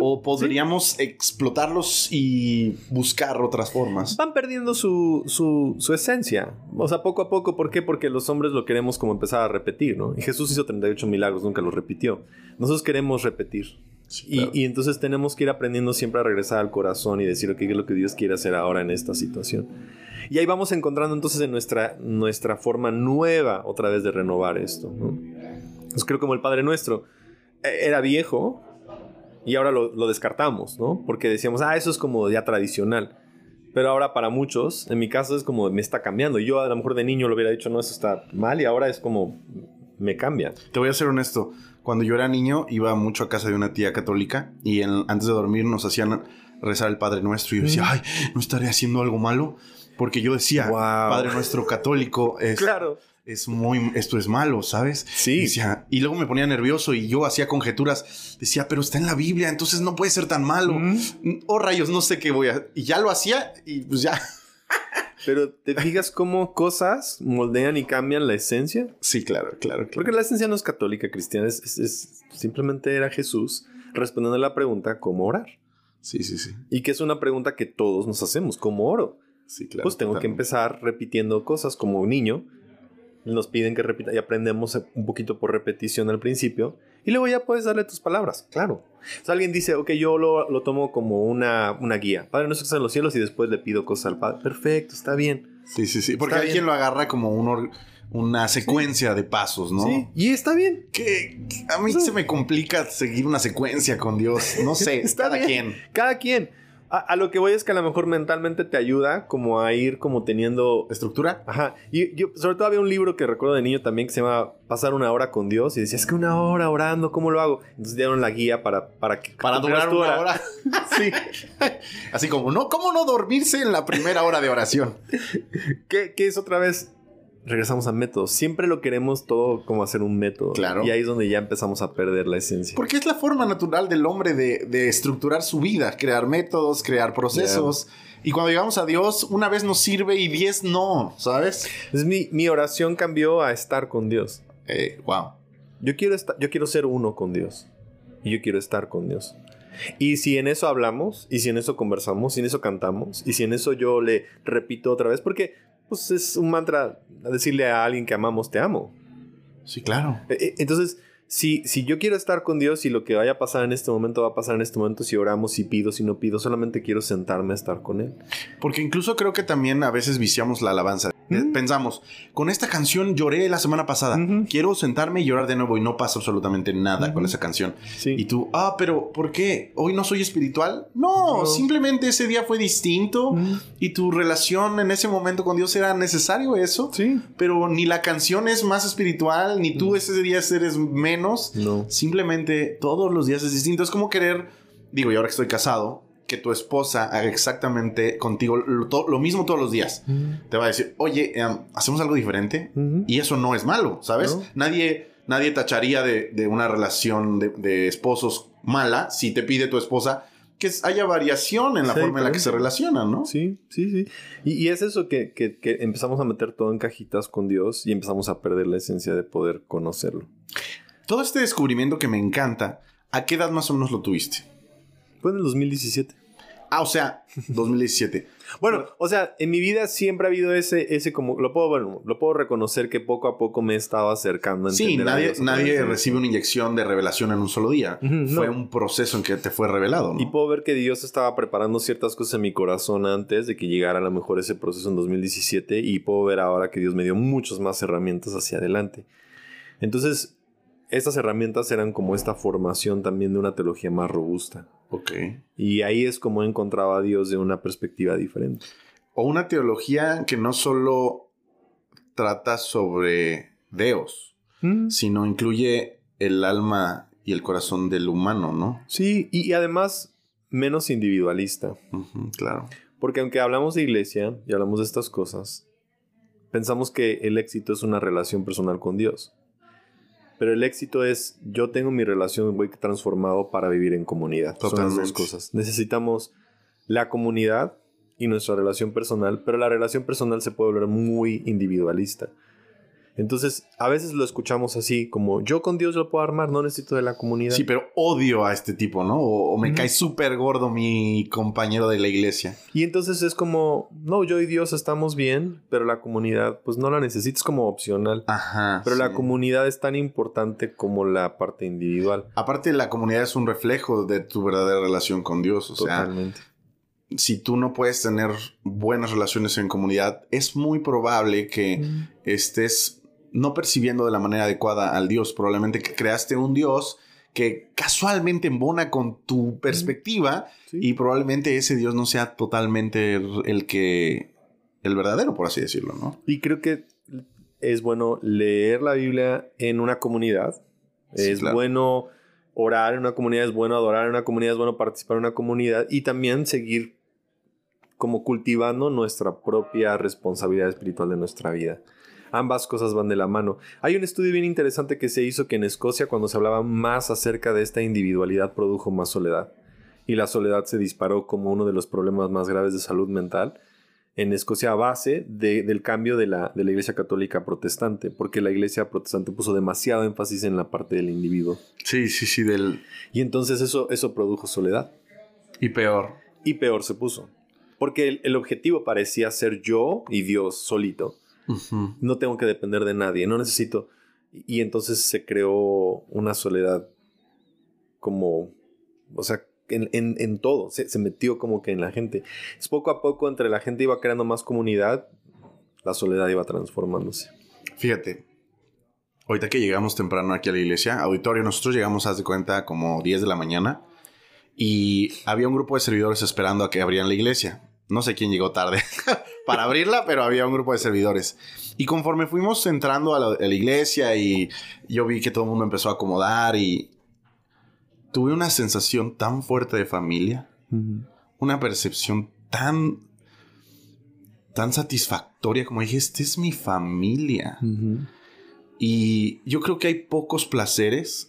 ¿O podríamos explotarlos y buscar otras formas? Van perdiendo su, su, esencia. O sea, poco a poco. ¿Por qué? Porque los hombres lo queremos como empezar a repetir, ¿no? Y Jesús hizo 38 milagros, nunca los repitió. Nosotros queremos repetir. Y, entonces tenemos que ir aprendiendo siempre a regresar al corazón y decir, qué es lo que Dios quiere hacer ahora en esta situación. Y ahí vamos encontrando entonces en nuestra, nuestra forma nueva otra vez de renovar esto. ¿no? Pues creo como el Padre Nuestro e, era viejo, y ahora lo, descartamos, ¿no? Porque decíamos, ah, eso es como ya tradicional. Pero ahora para muchos, en mi caso es como me está cambiando. Yo a lo mejor de niño lo hubiera dicho, no, eso está mal y ahora es como me cambia. Te voy a ser honesto. Cuando yo era niño iba mucho a casa de una tía católica y antes de dormir nos hacían rezar el Padre Nuestro y yo decía, mm. ay, no estaré haciendo algo malo. Porque yo decía, Padre Nuestro católico es... Claro es muy, esto es malo, ¿sabes? Sí. y luego me ponía nervioso y yo hacía conjeturas. Decía, pero está en la Biblia, entonces no puede ser tan malo. Oh, rayos, no sé qué voy a. Y ya lo hacía y pues ya. Pero te fijas cómo cosas moldean y cambian la esencia. Sí, claro, claro. Porque la esencia no es católica cristiana, es, simplemente era Jesús respondiendo a la pregunta cómo orar. Sí, sí, sí. Y que es una pregunta que todos nos hacemos, ¿cómo oro? Sí, claro. Pues tengo que empezar repitiendo cosas como un niño nos piden que repita y aprendemos un poquito por repetición al principio. Y luego ya puedes darle tus palabras, claro. O sea, alguien dice, ok, yo lo, lo tomo como una, una guía. Padre nuestro que estás en los cielos y después le pido cosas al Padre. Perfecto, está bien. Sí, sí, sí. Porque hay quien lo agarra como un una secuencia de pasos, ¿no? Sí, y está bien. Que, a mí se me complica seguir una secuencia con Dios. No sé, está cada quien. Cada quien. A, lo que voy es que a lo mejor mentalmente te ayuda como a ir como teniendo... ¿Estructura? Ajá. Y yo sobre todo había un libro que recuerdo de niño también que se llama Pasar una hora con Dios y decía, es que una hora orando, ¿cómo lo hago? Entonces dieron la guía para... Para, que, para durar una hora. sí. Así como, ¿no? ¿Cómo no dormirse en la primera hora de oración? ¿Qué, qué es otra vez? Regresamos a métodos. Siempre lo queremos todo como hacer un método. Claro. Y ahí es donde ya empezamos a perder la esencia. Porque es la forma natural del hombre de, estructurar su vida, crear métodos, crear procesos. Y cuando llegamos a Dios, una vez nos sirve y diez no, ¿sabes? Es mi, mi oración cambió a estar con Dios. Eh, wow. Yo quiero, estar, yo quiero ser uno con Dios. Y yo quiero estar con Dios. Y si en eso hablamos, y si en eso conversamos, y en eso cantamos, y si en eso yo le repito otra vez, porque pues es un mantra decirle a alguien que amamos, te amo. Sí, claro. E, e, entonces, si, si yo quiero estar con Dios y lo que vaya a pasar en este momento va a pasar en este momento, si oramos, si pido, si no pido, solamente quiero sentarme a estar con Él. Porque incluso creo que también a veces viciamos la alabanza. Pensamos, con esta canción lloré la semana pasada. Quiero sentarme y llorar de nuevo y no pasa absolutamente nada con esa canción. Y tú, ah, pero ¿por qué? ¿Hoy no soy espiritual? No, simplemente ese día fue distinto y tu relación en ese momento con Dios era necesario eso. Sí. Pero ni la canción es más espiritual, ni tú ese día eres menos. No. Simplemente todos los días es distinto. Es como querer, digo, y ahora que estoy casado, que tu esposa haga exactamente contigo lo, mismo todos los días. Te va a decir, oye, em, hacemos algo diferente. Y eso no es malo, ¿sabes? Nadie, nadie tacharía de, una relación de, esposos mala si te pide tu esposa que haya variación en la forma en la que se relacionan, ¿no? Sí, sí, sí. Y, es eso que, que, empezamos a meter todo en cajitas con Dios y empezamos a perder la esencia de poder conocerlo. Todo este descubrimiento que me encanta, ¿a qué edad más o menos lo tuviste? Fue en el 2017. Ah, o sea, 2017. bueno, o sea, en mi vida siempre ha habido ese, ese como, lo puedo, bueno, lo puedo reconocer que poco a poco me he estado acercando. A sí, nadie, nadie recibe una inyección de revelación en un solo día. Fue un proceso en que te fue revelado. Y puedo ver que Dios estaba preparando ciertas cosas en mi corazón antes de que llegara a lo mejor ese proceso en 2017 y puedo ver ahora que Dios me dio muchas más herramientas hacia adelante. Entonces, estas herramientas eran como esta formación también de una teología más robusta. Ok. Y ahí es como encontraba a Dios de una perspectiva diferente. O una teología que no solo trata sobre Dios, mm. sino incluye el alma y el corazón del humano, ¿no? Sí, y, además menos individualista. claro. Porque aunque hablamos de iglesia y hablamos de estas cosas, pensamos que el éxito es una relación personal con Dios. Pero el éxito es, yo tengo mi relación voy transformado para vivir en comunidad. Son las dos cosas. Necesitamos la comunidad y nuestra relación personal, pero la relación personal se puede volver muy individualista. Entonces, a veces lo escuchamos así, como yo con Dios lo puedo armar, no necesito de la comunidad. Sí, pero odio a este tipo, ¿no? O, me cae súper gordo mi compañero de la iglesia. Y entonces es como, no, yo y Dios estamos bien, pero la comunidad, pues no la necesitas como opcional. Ajá. Pero la comunidad es tan importante como la parte individual. Aparte, la comunidad es un reflejo de tu verdadera relación con Dios. O Totalmente. si tú no puedes tener buenas relaciones en comunidad, es muy probable que estés no percibiendo de la manera adecuada al Dios. Probablemente que creaste un Dios que casualmente embona con tu perspectiva y probablemente ese Dios no sea totalmente el que el verdadero, por así decirlo, ¿no? Y creo que es bueno leer la Biblia en una comunidad. es bueno orar en una comunidad, es bueno adorar en una comunidad, es bueno participar en una comunidad y también seguir como cultivando nuestra propia responsabilidad espiritual de nuestra vida. Ambas cosas van de la mano. Hay un estudio bien interesante que se hizo que en Escocia cuando se hablaba más acerca de esta individualidad produjo más soledad. Y la soledad se disparó como uno de los problemas más graves de salud mental en Escocia a base del cambio de la, de la Iglesia Católica Protestante, porque la Iglesia Protestante puso demasiado énfasis en la parte del individuo. Sí, sí, sí, del... Y entonces eso, eso produjo soledad. Y peor. Y peor se puso. Porque el objetivo parecía ser yo y Dios solito No tengo que depender de nadie, no necesito. Y entonces se creó una soledad como, o sea, en, en, todo, se, se, metió como que en la gente. Es poco a poco entre la gente iba creando más comunidad, la soledad iba transformándose. Fíjate, ahorita que llegamos temprano aquí a la iglesia, auditorio, nosotros llegamos, haz de cuenta, como 10 de la mañana y había un grupo de servidores esperando a que abrieran la iglesia. No sé quién llegó tarde para abrirla, pero había un grupo de servidores. Y conforme fuimos entrando a la, iglesia y yo vi que todo el mundo empezó a acomodar y tuve una sensación tan fuerte de familia, una percepción tan tan satisfactoria como dije, esta es mi familia. Y yo creo que hay pocos placeres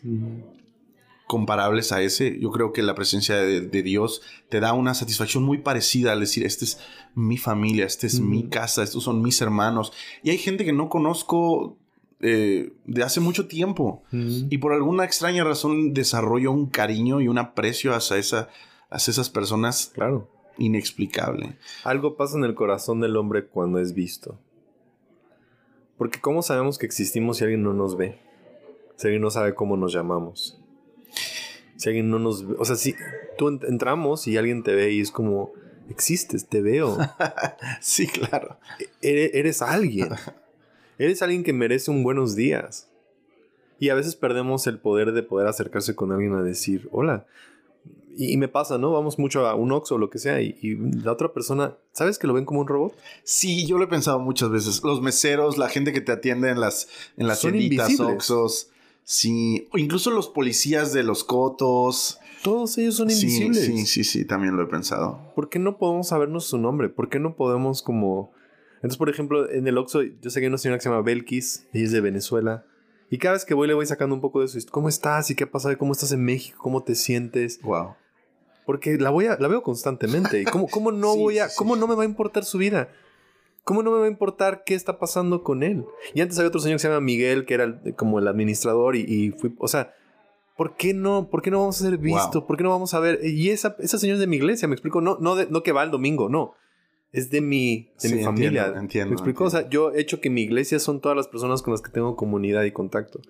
comparables a ese. Yo creo que la presencia de, Dios te da una satisfacción muy parecida al decir, esta es mi familia, esta es mi casa, estos son mis hermanos. Y hay gente que no conozco eh, de hace mucho tiempo y por alguna extraña razón desarrollo un cariño y un aprecio hacia, esa, hacia esas personas. Claro. Inexplicable. Algo pasa en el corazón del hombre cuando es visto. Porque ¿cómo sabemos que existimos si alguien no nos ve? Si alguien no sabe cómo nos llamamos. Si alguien no nos ve. O sea, si tú entramos y alguien te ve y es como, existes, te veo. sí, claro. E-, eres, alguien. eres alguien que merece un buenos días. Y a veces perdemos el poder de poder acercarse con alguien a decir, hola. Y, me pasa, ¿no? Vamos mucho a un Oxxo o lo que sea y, la otra persona, ¿sabes que lo ven como un robot? Sí, yo lo he pensado muchas veces. Los meseros, la gente que te atiende en las, en las tienditas, Oxxos. Sí, o incluso los policías de los cotos. Todos ellos son invisibles. Sí, sí, sí, también lo he pensado. ¿Por qué no podemos sabernos su nombre? ¿Por qué no podemos como... Entonces, por ejemplo, en el Oxxo, yo sé que hay una señora que se llama Belkis, ella es de Venezuela. Y cada vez que voy le voy sacando un poco de su ¿Cómo estás? ¿Y qué ha pasado? ¿Cómo estás en México? ¿Cómo te sientes? Wow. Porque la voy a, la veo constantemente. ¿Y cómo, cómo no voy a, cómo no me va a importar su vida? ¿Cómo no me va a importar qué está pasando con él? Y antes había otro señor que se llama Miguel, que era como el administrador y, fui, o sea, ¿por qué no? ¿Por qué no vamos a ser visto? ¿Por qué no vamos a ver? Y esa, esa señora es de mi iglesia, me explico, no, no, no que va el domingo, no. Es de mi, de mi familia. Entiendo, entiendo, ¿Me explico? O sea, yo he hecho que mi iglesia son todas las personas con las que tengo comunidad y contacto.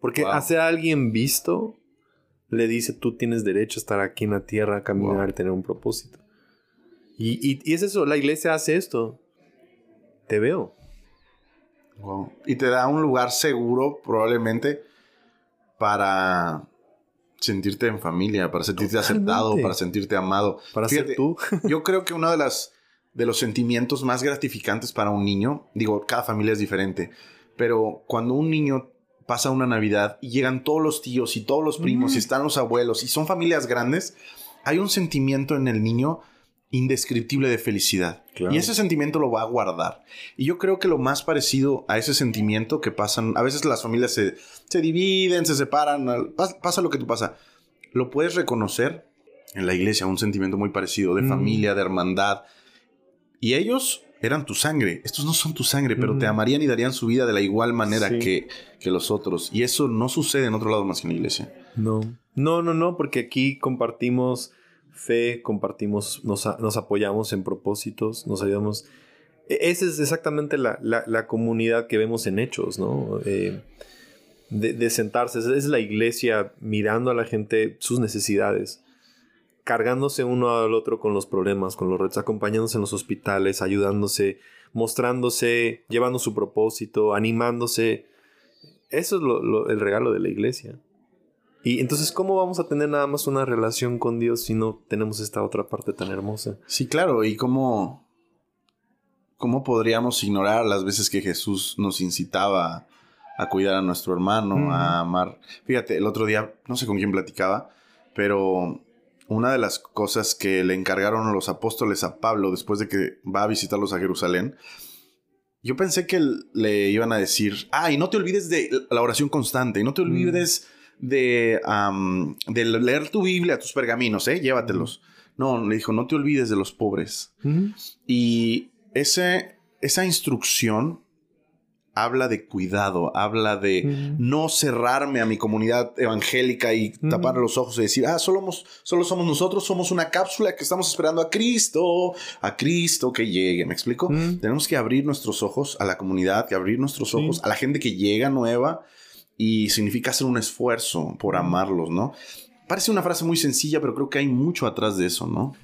Porque hacer a alguien visto le dice, tú tienes derecho a estar aquí en la tierra, caminar, y tener un propósito. Y, y, y, es eso, la iglesia hace esto te veo. Y te da un lugar seguro, probablemente, para sentirte en familia, para sentirte aceptado, para sentirte amado. Para ser tú. yo creo que uno de las de los sentimientos más gratificantes para un niño, digo, cada familia es diferente, pero cuando un niño pasa una Navidad y llegan todos los tíos y todos los primos y están los abuelos y son familias grandes, hay un sentimiento en el niño indescriptible de felicidad. Y ese sentimiento lo va a guardar. Y yo creo que lo más parecido a ese sentimiento que pasan, a veces las familias se, se dividen, se separan, pasa, lo que tú pasa. Lo puedes reconocer en la iglesia, un sentimiento muy parecido de mm. familia, de hermandad. Y ellos eran tu sangre. Estos no son tu sangre, pero te mm. amarían y darían su vida de la igual manera que, que los otros. Y eso no sucede en otro lado más que en la iglesia. No. No, no, no, porque aquí compartimos fe, compartimos, nos, apoyamos en propósitos, nos ayudamos. E, esa es exactamente la, comunidad que vemos en hechos, ¿no? Eh, de, sentarse, es la iglesia mirando a la gente sus necesidades, cargándose uno al otro con los problemas, con los retos, acompañándose en los hospitales, ayudándose, mostrándose, llevando su propósito, animándose. Eso es el regalo de la iglesia. Y entonces, ¿cómo vamos a tener nada más una relación con Dios si no tenemos esta otra parte tan hermosa? Sí, claro, y cómo, cómo podríamos ignorar las veces que Jesús nos incitaba a cuidar a nuestro hermano, a amar. Fíjate, el otro día, no sé con quién platicaba, pero una de las cosas que le encargaron los apóstoles a Pablo después de que va a visitarlos a Jerusalén, yo pensé que le iban a decir, ah, y no te olvides de la oración constante, y no te olvides de, leer tu Biblia, tus pergaminos, ¿eh? Llévatelos. No, le dijo, no te olvides de los pobres. Y ese, esa instrucción habla de cuidado, habla de no cerrarme a mi comunidad evangélica y tapar los ojos y decir, ah, solo, somos, solo somos nosotros, somos una cápsula que estamos esperando a Cristo, a Cristo que llegue, ¿me explico? Tenemos que abrir nuestros ojos a la comunidad, que abrir nuestros ojos a la gente que llega nueva y significa hacer un esfuerzo por amarlos, ¿no? Parece una frase muy sencilla, pero creo que hay mucho atrás de eso, ¿no?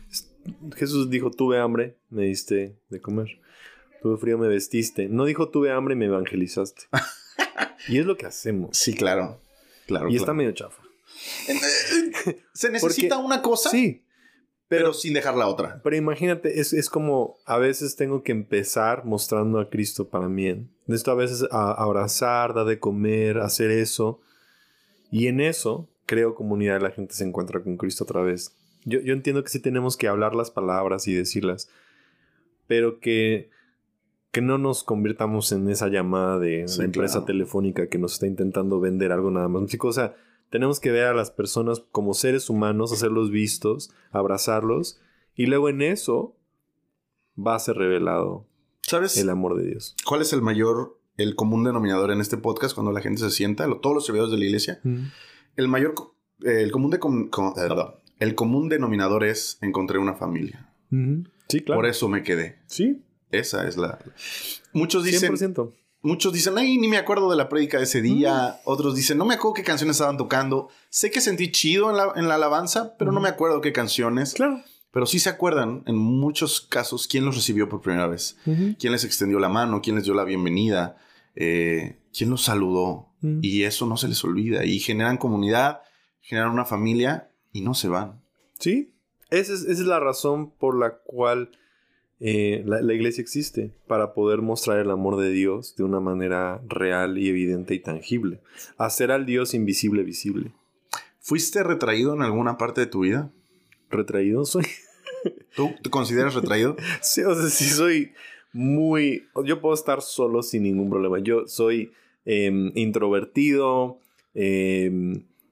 Jesús dijo, tuve hambre, me diste de comer. Tuve frío, me vestiste. No dijo tuve hambre me evangelizaste. y es lo que hacemos. Sí, claro. claro y está medio chafa. Se necesita una cosa. Sí. Pero, sin dejar la otra. Pero imagínate, es, como a veces tengo que empezar mostrando a Cristo para mí. Necesito a veces abrazar, dar de comer, hacer eso. Y en eso creo comunidad, la gente se encuentra con Cristo otra vez. Yo, yo entiendo que sí tenemos que hablar las palabras y decirlas, pero que que no nos convirtamos en esa llamada de la empresa telefónica que nos está intentando vender algo nada más. O sea, tenemos que ver a las personas como seres humanos, hacerlos vistos, abrazarlos, y luego en eso va a ser revelado ¿Sabes el amor de Dios. ¿Cuál es el mayor, el común denominador en este podcast cuando la gente se sienta, todos los servidores de la iglesia? El mayor, el común de, el común denominador es encontré una familia. Sí, claro. Por eso me quedé. Sí. Esa es la. Muchos dicen. Muchos dicen, ay, ni me acuerdo de la prédica de ese día. Mm. Otros dicen, no me acuerdo qué canciones estaban tocando. Sé que sentí chido en la, en la alabanza, pero no me acuerdo qué canciones. Claro. Pero sí se acuerdan, en muchos casos, quién los recibió por primera vez. Quién les extendió la mano, quién les dio la bienvenida, eh, quién los saludó. Y eso no se les olvida. Y generan comunidad, generan una familia y no se van. Sí, esa es, esa es la razón por la cual eh, la, iglesia existe para poder mostrar el amor de Dios de una manera real y evidente y tangible. Hacer al Dios invisible visible. ¿Fuiste retraído en alguna parte de tu vida? ¿Retraído soy? ¿Tú te consideras retraído? sí, o sea, sí soy muy... Yo puedo estar solo sin ningún problema. Yo soy em, introvertido. Eh,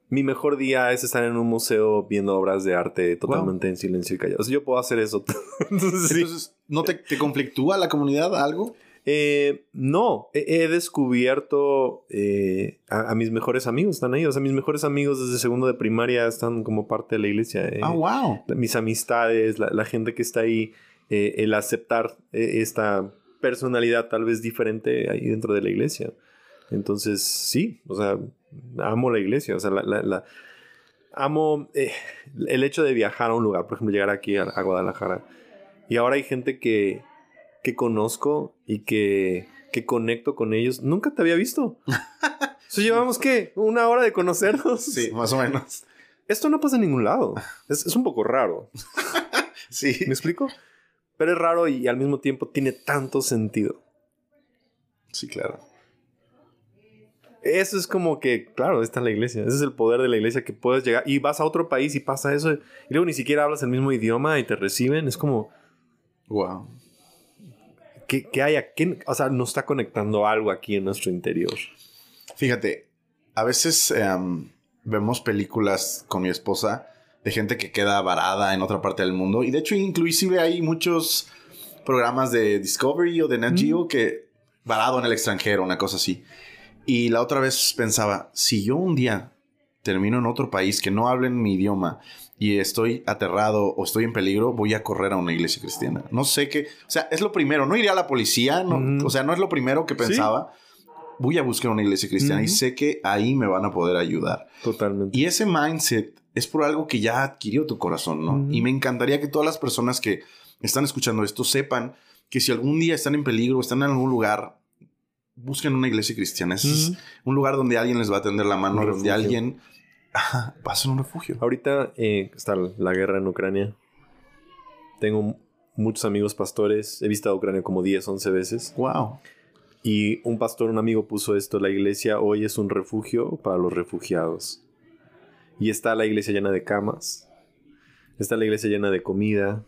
mi mejor día es estar en un museo viendo obras de arte totalmente en silencio y callado. O sea, yo puedo hacer eso. Entonces, ¿no te, conflictúa la comunidad algo? Eh, no, he, descubierto eh, a, mis mejores amigos, están ahí. O sea, mis mejores amigos desde segundo de primaria están como parte de la iglesia. ah, wow. Mis amistades, la, gente que está ahí, eh, el aceptar esta personalidad tal vez diferente ahí dentro de la iglesia. Entonces, sí, o sea, amo la iglesia, o sea, la, amo eh, el hecho de viajar a un lugar, por ejemplo, llegar aquí a, Guadalajara. Y ahora hay gente que, que conozco y que, que conecto con ellos. Nunca te había visto. so, llevamos, ¿qué? ¿Una hora de conocernos? Sí, más o menos. Esto no pasa en ningún lado. Es, es un poco raro. sí. ¿Me explico? Pero es raro y al mismo tiempo tiene tanto sentido. Sí, claro. Eso es como que, claro, esta es la iglesia. Ese es el poder de la iglesia que puedes llegar y vas a otro país y pasa eso. Y luego ni siquiera hablas el mismo idioma y te reciben. Es como. Wow. ¿Qué, qué hay aquí? O sea, nos está conectando algo aquí en nuestro interior. Fíjate, a veces em, vemos películas con mi esposa de gente que queda varada en otra parte del mundo. Y de hecho, inclusive hay muchos programas de Discovery o de Nat Geo que varado en el extranjero, una cosa así. Y la otra vez pensaba, si yo un día termino en otro país que no hablen mi idioma y estoy aterrado o estoy en peligro, voy a correr a una iglesia cristiana. No sé qué, o sea, es lo primero, no iría a la policía, no, o sea, no es lo primero que pensaba. Voy a buscar una iglesia cristiana y sé que ahí me van a poder ayudar. Totalmente. Y ese mindset es por algo que ya adquirió tu corazón, ¿no? Y me encantaría que todas las personas que están escuchando esto sepan que si algún día están en peligro, están en algún lugar, busquen una iglesia cristiana. Es un lugar donde alguien les va a tender la mano, donde alguien va a ser un refugio. Ahorita eh, está la guerra en Ucrania. Tengo muchos amigos pastores. He visitado Ucrania como 10, 11 veces. Wow. Y un pastor, un amigo puso esto, la iglesia hoy es un refugio para los refugiados. Y está la iglesia llena de camas. Está la iglesia llena de comida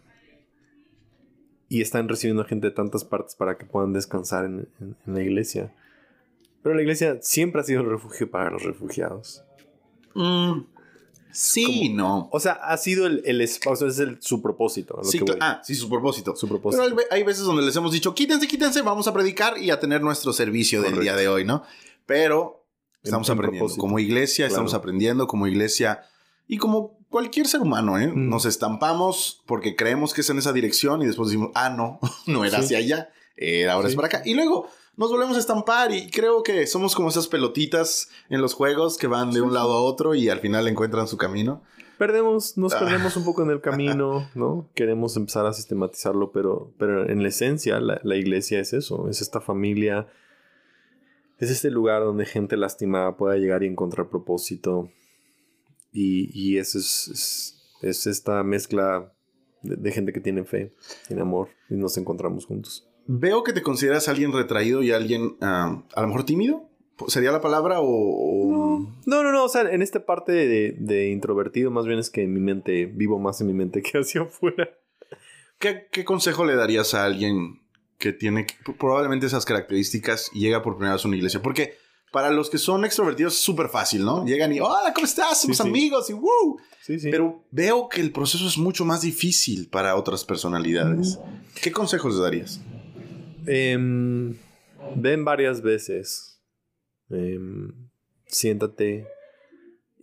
y están recibiendo gente de tantas partes para que puedan descansar en, la iglesia. Pero la iglesia siempre ha sido un refugio para los refugiados. Mm, Sí, no. O sea, ha sido el, el espacio, es el, su propósito. lo Sí, que cla- voy. ah, sí, su propósito. Su propósito. Pero hay, ve- hay veces donde les hemos dicho, quítense, quítense, vamos a predicar y a tener nuestro servicio del día de hoy, ¿no? Pero estamos En- en aprendiendo. propósito. Como iglesia estamos aprendiendo, como iglesia y como cualquier ser humano, ¿eh? Mm. Nos estampamos porque creemos que es en esa dirección y después decimos, ah, no, no era Sí. hacia allá, era ahora es para acá. Y luego nos volvemos a estampar y creo que somos como esas pelotitas en los juegos que van de un lado a otro y al final encuentran su camino. Perdemos, nos Ah. perdemos un poco en el camino, ¿no? Queremos empezar a sistematizarlo, pero, pero en la esencia la, la iglesia es eso, es esta familia, es este lugar donde gente lastimada pueda llegar y encontrar propósito. Y, y eso es, es, es esta mezcla de, de gente que tiene fe, tiene amor, y nos encontramos juntos. Veo que te consideras alguien retraído y alguien a lo mejor tímido. ¿Sería la palabra o...? No, no, no, o sea, en esta parte de, de introvertido más bien es que en mi mente, vivo más en mi mente que hacia afuera. ¿Qué, qué consejo le darías a alguien que tiene probablemente esas características y llega por primera vez a una iglesia? Porque para los que son extrovertidos es súper fácil, ¿no? Llegan y, hola, ¿cómo estás? Somos Sí, sí. amigos y ¡woo! Sí, sí. Pero veo que el proceso es mucho más difícil para otras personalidades. ¿Qué consejos le darías? Em, ven varias veces. Em, siéntate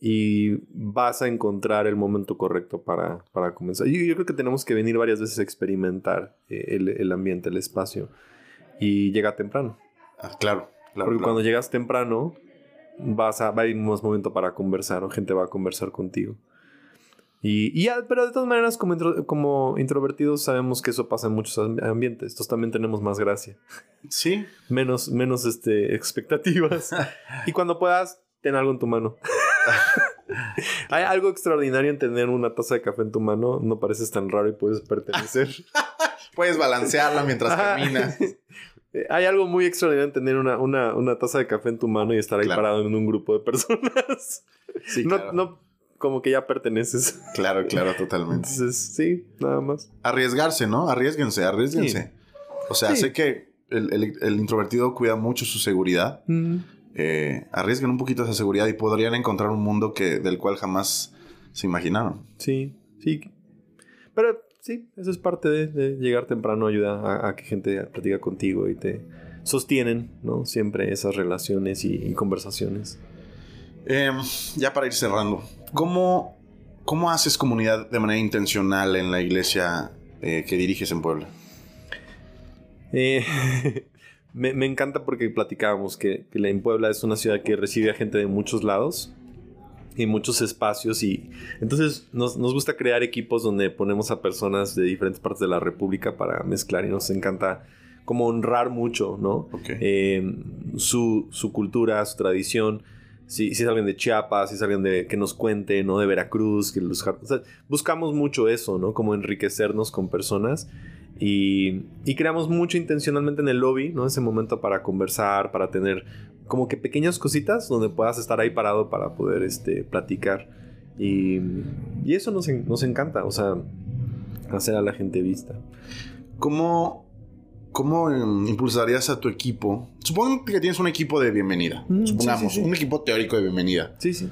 y vas a encontrar el momento correcto para, para comenzar. Yo, yo creo que tenemos que venir varias veces a experimentar eh, el, el ambiente, el espacio. Y llega temprano. Ah, claro, claro. Porque claro. cuando llegas temprano, vas a, va a haber más momento para conversar o gente va a conversar contigo. Y, y ya, pero de todas maneras, como, intro- como introvertidos, sabemos que eso pasa en muchos am- ambientes. Entonces también tenemos más gracia Sí, menos, menos este, expectativas. y cuando puedas, ten algo en tu mano. Hay algo extraordinario en tener una taza de café en tu mano. No pareces tan raro y puedes pertenecer. puedes balancearla mientras caminas. Hay algo muy extraordinario en tener una, una, una taza de café en tu mano y estar ahí Claro. parado en un grupo de personas. Sí, no, claro. no como que ya perteneces. Claro, claro, totalmente. Entonces, sí, nada más. Arriesgarse, ¿no? Arriesguense, arriesguense. O sea, Sí. sé que el, el- el introvertido cuida mucho su seguridad. Eh, arriesguen un poquito esa seguridad y podrían encontrar un mundo que, del cual jamás se imaginaron. Sí, sí. Pero sí, eso es parte de, de llegar temprano, ayuda a, a que gente platica contigo y te sostienen, ¿no? Siempre esas relaciones y, y conversaciones. Eh, ya para ir cerrando, ¿cómo, ¿cómo haces comunidad de manera intencional en la iglesia eh, que diriges en Puebla? Eh, me, me encanta porque platicábamos que, en Puebla es una ciudad que recibe a gente de muchos lados y muchos espacios y entonces nos, nos gusta crear equipos donde ponemos a personas de diferentes partes de la República para mezclar y nos encanta como honrar mucho, ¿no? Ok. Eh, su, su cultura, su tradición. Si, si es alguien de Chiapas, si es alguien de, que nos cuente, ¿no? De Veracruz, que los, o sea, buscamos mucho eso, ¿no? Como enriquecernos con personas y, creamos mucho intencionalmente en el lobby, ¿no? Ese momento para conversar, para tener como que pequeñas cositas donde puedas estar ahí parado para poder este, platicar. Y, y eso nos, nos encanta, o sea, hacer a la gente vista. ¿Cómo, cómo em, impulsarías a tu equipo? Supongo que tienes un equipo de bienvenida. Mm, sí, supongamos, sí, sí. un equipo teórico de bienvenida. Sí, sí.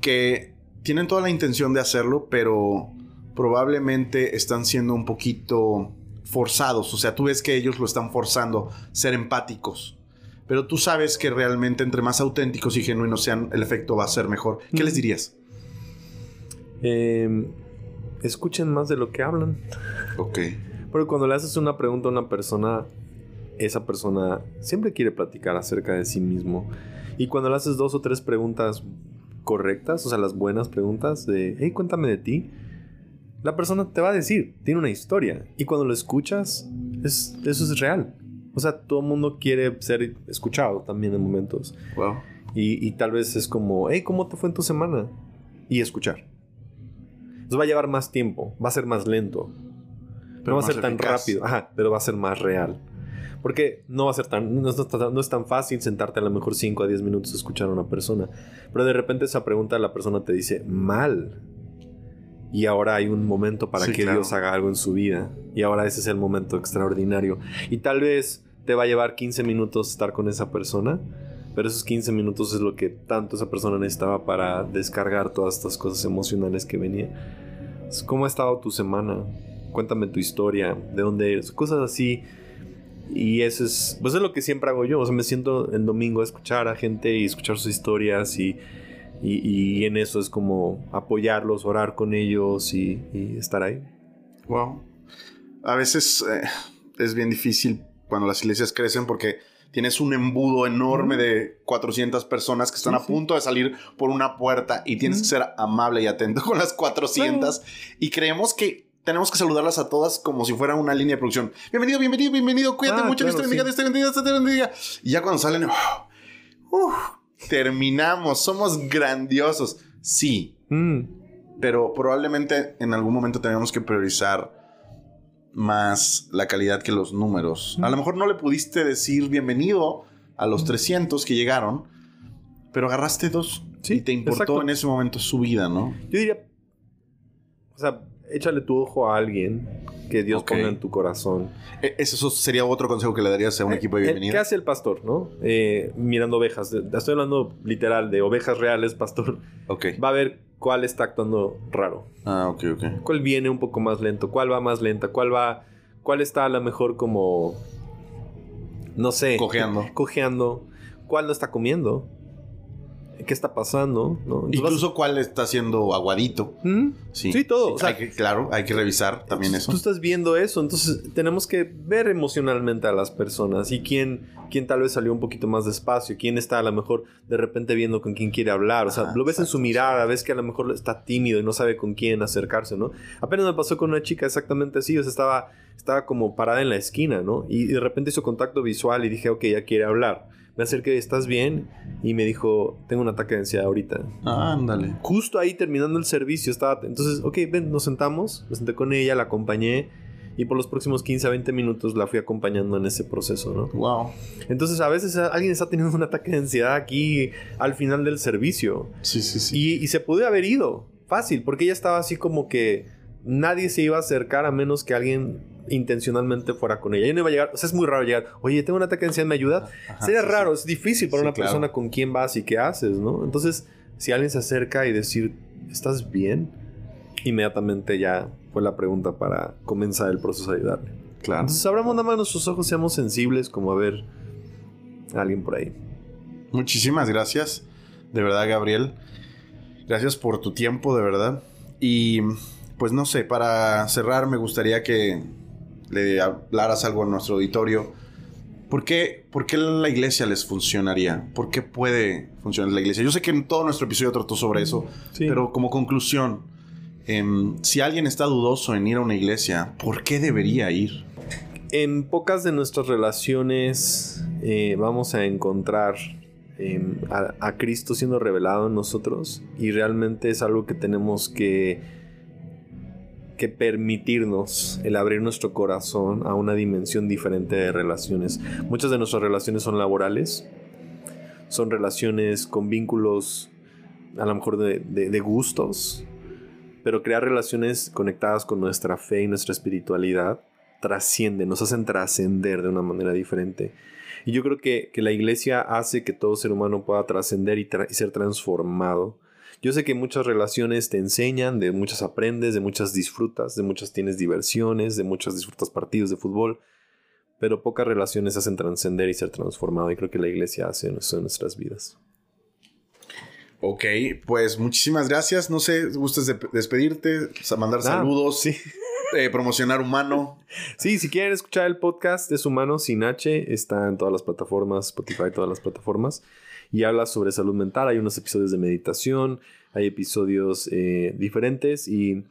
que tienen toda la intención de hacerlo, pero probablemente están siendo un poquito forzados. O sea, tú ves que ellos lo están forzando, ser empáticos. Pero tú sabes que realmente entre más auténticos y genuinos sean, el efecto va a ser mejor. ¿Qué Mm. les dirías? Eh, escuchen más de lo que hablan. Ok. Porque cuando le haces una pregunta a una persona, esa persona siempre quiere platicar acerca de sí mismo. Y cuando le haces dos o tres preguntas correctas, o sea, las buenas preguntas de, hey, cuéntame de ti, la persona te va a decir, tiene una historia. Y cuando lo escuchas, es, eso es real. O sea, todo el mundo quiere ser escuchado también en momentos. Wow. Y, y tal vez es como, hey, ¿cómo te fue en tu semana? Y escuchar. Entonces va a llevar más tiempo, va a ser más lento. No va a ser tan eficaz. rápido, ajá, pero va a ser más real. Porque no va a ser tan, no, es- no es tan fácil sentarte a lo mejor 5 a 10 minutos a escuchar a una persona. Pero de repente esa pregunta la persona te dice, mal. Y ahora hay un momento para Sí, que claro. Dios haga algo en su vida. Y ahora ese es el momento extraordinario. Y tal vez te va a llevar 15 minutos estar con esa persona. Pero esos 15 minutos es lo que tanto esa persona necesitaba para descargar todas estas cosas emocionales que venían. ¿Cómo ha estado tu semana? Cuéntame tu historia, de dónde eres, cosas así. Y eso es, pues es lo que siempre hago yo. O sea, me siento el domingo a escuchar a gente y escuchar sus historias y, y, en eso es como apoyarlos, orar con ellos y, estar ahí. Wow. A veces eh, es bien difícil cuando las iglesias crecen porque tienes un embudo enorme de 400 personas que están a punto de salir por una puerta y tienes que ser amable y atento con las 400 y creemos que tenemos que saludarlas a todas como si fuera una línea de producción. Bienvenido, bienvenido, bienvenido, cuídate ah, mucho, Dios te bendiga, Dios te bendiga, Dios te bendiga. Y ya cuando salen, terminamos, somos grandiosos. Sí, mm. pero probablemente en algún momento tenemos que priorizar más la calidad que los números. A lo mejor no le pudiste decir bienvenido a los 300 que llegaron, pero agarraste dos. Sí, y te importó en ese momento su vida, ¿no? Yo diría, o sea, échale tu ojo a alguien que Dios ponga en tu corazón. E, eso sería otro consejo que le darías a un eh, equipo de eh, bienvenida. ¿Qué hace el pastor, no? Eh, mirando ovejas. Estoy hablando literal de ovejas reales, pastor. Ok. Va a ver cuál está actuando raro. Ah, ok, ok. ¿Cuál viene un poco más lento? ¿Cuál va más lenta? ¿Cuál va... ¿Cuál está a lo mejor como... No sé. Cojeando. Cojeando. ¿Cuál no está comiendo? Qué está pasando, ¿no? Incluso cuál está siendo aguadito. ¿Mm? Sí. todo. claro, hay que revisar también eso. Tú estás viendo eso, entonces tenemos que ver emocionalmente a las personas y quién, quién tal vez salió un poquito más despacio, quién está a lo mejor de repente viendo con quién quiere hablar, o sea, lo ves en su mirada, ves que a lo mejor está tímido y no sabe con quién acercarse, ¿no? Apenas me pasó con una chica exactamente así, o sea, estaba, estaba como parada en la esquina, ¿no? Y de repente hizo contacto visual y dije, ok, ya quiere hablar me acerqué, ¿estás bien? Y me dijo, tengo un ataque de ansiedad ahorita. Ah, ándale. Justo ahí terminando el servicio estaba... Entonces, ok, ven, nos sentamos, me senté con ella, la acompañé y por los próximos 15 a 20 minutos la fui acompañando en ese proceso, ¿no? Wow. Entonces, a veces alguien está teniendo un ataque de ansiedad aquí al final del servicio. Sí, sí, sí. Y, y se pudo haber ido, fácil, porque ella estaba así como que nadie se iba a acercar a menos que alguien intencionalmente fuera con ella. Ella no iba a llegar, o sea, es muy raro llegar, oye, tengo una ataque de ansiedad, ¿me ayuda? Sería raro, es difícil para una persona con quién vas y qué haces, ¿no? Entonces, si alguien se acerca y decir, ¿estás bien? Inmediatamente ya fue la pregunta para comenzar el proceso de ayudarle. Claro. Entonces, abramos nada más nuestros ojos, seamos sensibles como a ver a alguien por ahí. Muchísimas gracias, de verdad, Gabriel. Gracias por tu tiempo, de verdad. Y pues no sé, para cerrar me gustaría que le hablaras algo a nuestro auditorio. ¿Por qué, ¿Por qué la iglesia les funcionaría? ¿Por qué puede funcionar la iglesia? Yo sé que en todo nuestro episodio trató sobre eso, pero como conclusión, em, si alguien está dudoso en ir a una iglesia, ¿por qué debería ir? En pocas de nuestras relaciones eh, vamos a encontrar em, a Cristo siendo revelado en nosotros y realmente es algo que tenemos que que permitirnos el abrir nuestro corazón a una dimensión diferente de relaciones. Muchas de nuestras relaciones son laborales, son relaciones con vínculos a lo mejor de, gustos, pero crear relaciones conectadas con nuestra fe y nuestra espiritualidad trascienden, nos hacen trascender de una manera diferente. Y yo creo que, la iglesia hace que todo ser humano pueda trascender y, ser transformado yo sé que muchas relaciones te enseñan, de muchas aprendes, de muchas disfrutas, de muchas tienes diversiones, de muchas disfrutas partidos de fútbol, pero pocas relaciones hacen trascender y ser transformado y creo que la iglesia hace eso en nuestras vidas. Ok, pues muchísimas gracias. No sé, ¿gustas de despedirte? mandar saludos. Sí. Eh, promocionar Humano. Sí, si quieren escuchar el podcast es Humano sin H, está en todas las plataformas, Spotify, todas las plataformas y habla sobre salud mental. Hay unos episodios de meditación, hay episodios eh, diferentes y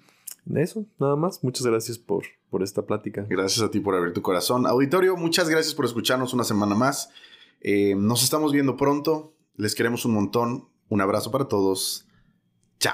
eso, nada más. Muchas gracias por, por esta plática. Gracias a ti por abrir tu corazón. Auditorio, muchas gracias por escucharnos una semana más. Eh, nos estamos viendo pronto. Les queremos un montón. Un abrazo para todos. Chao.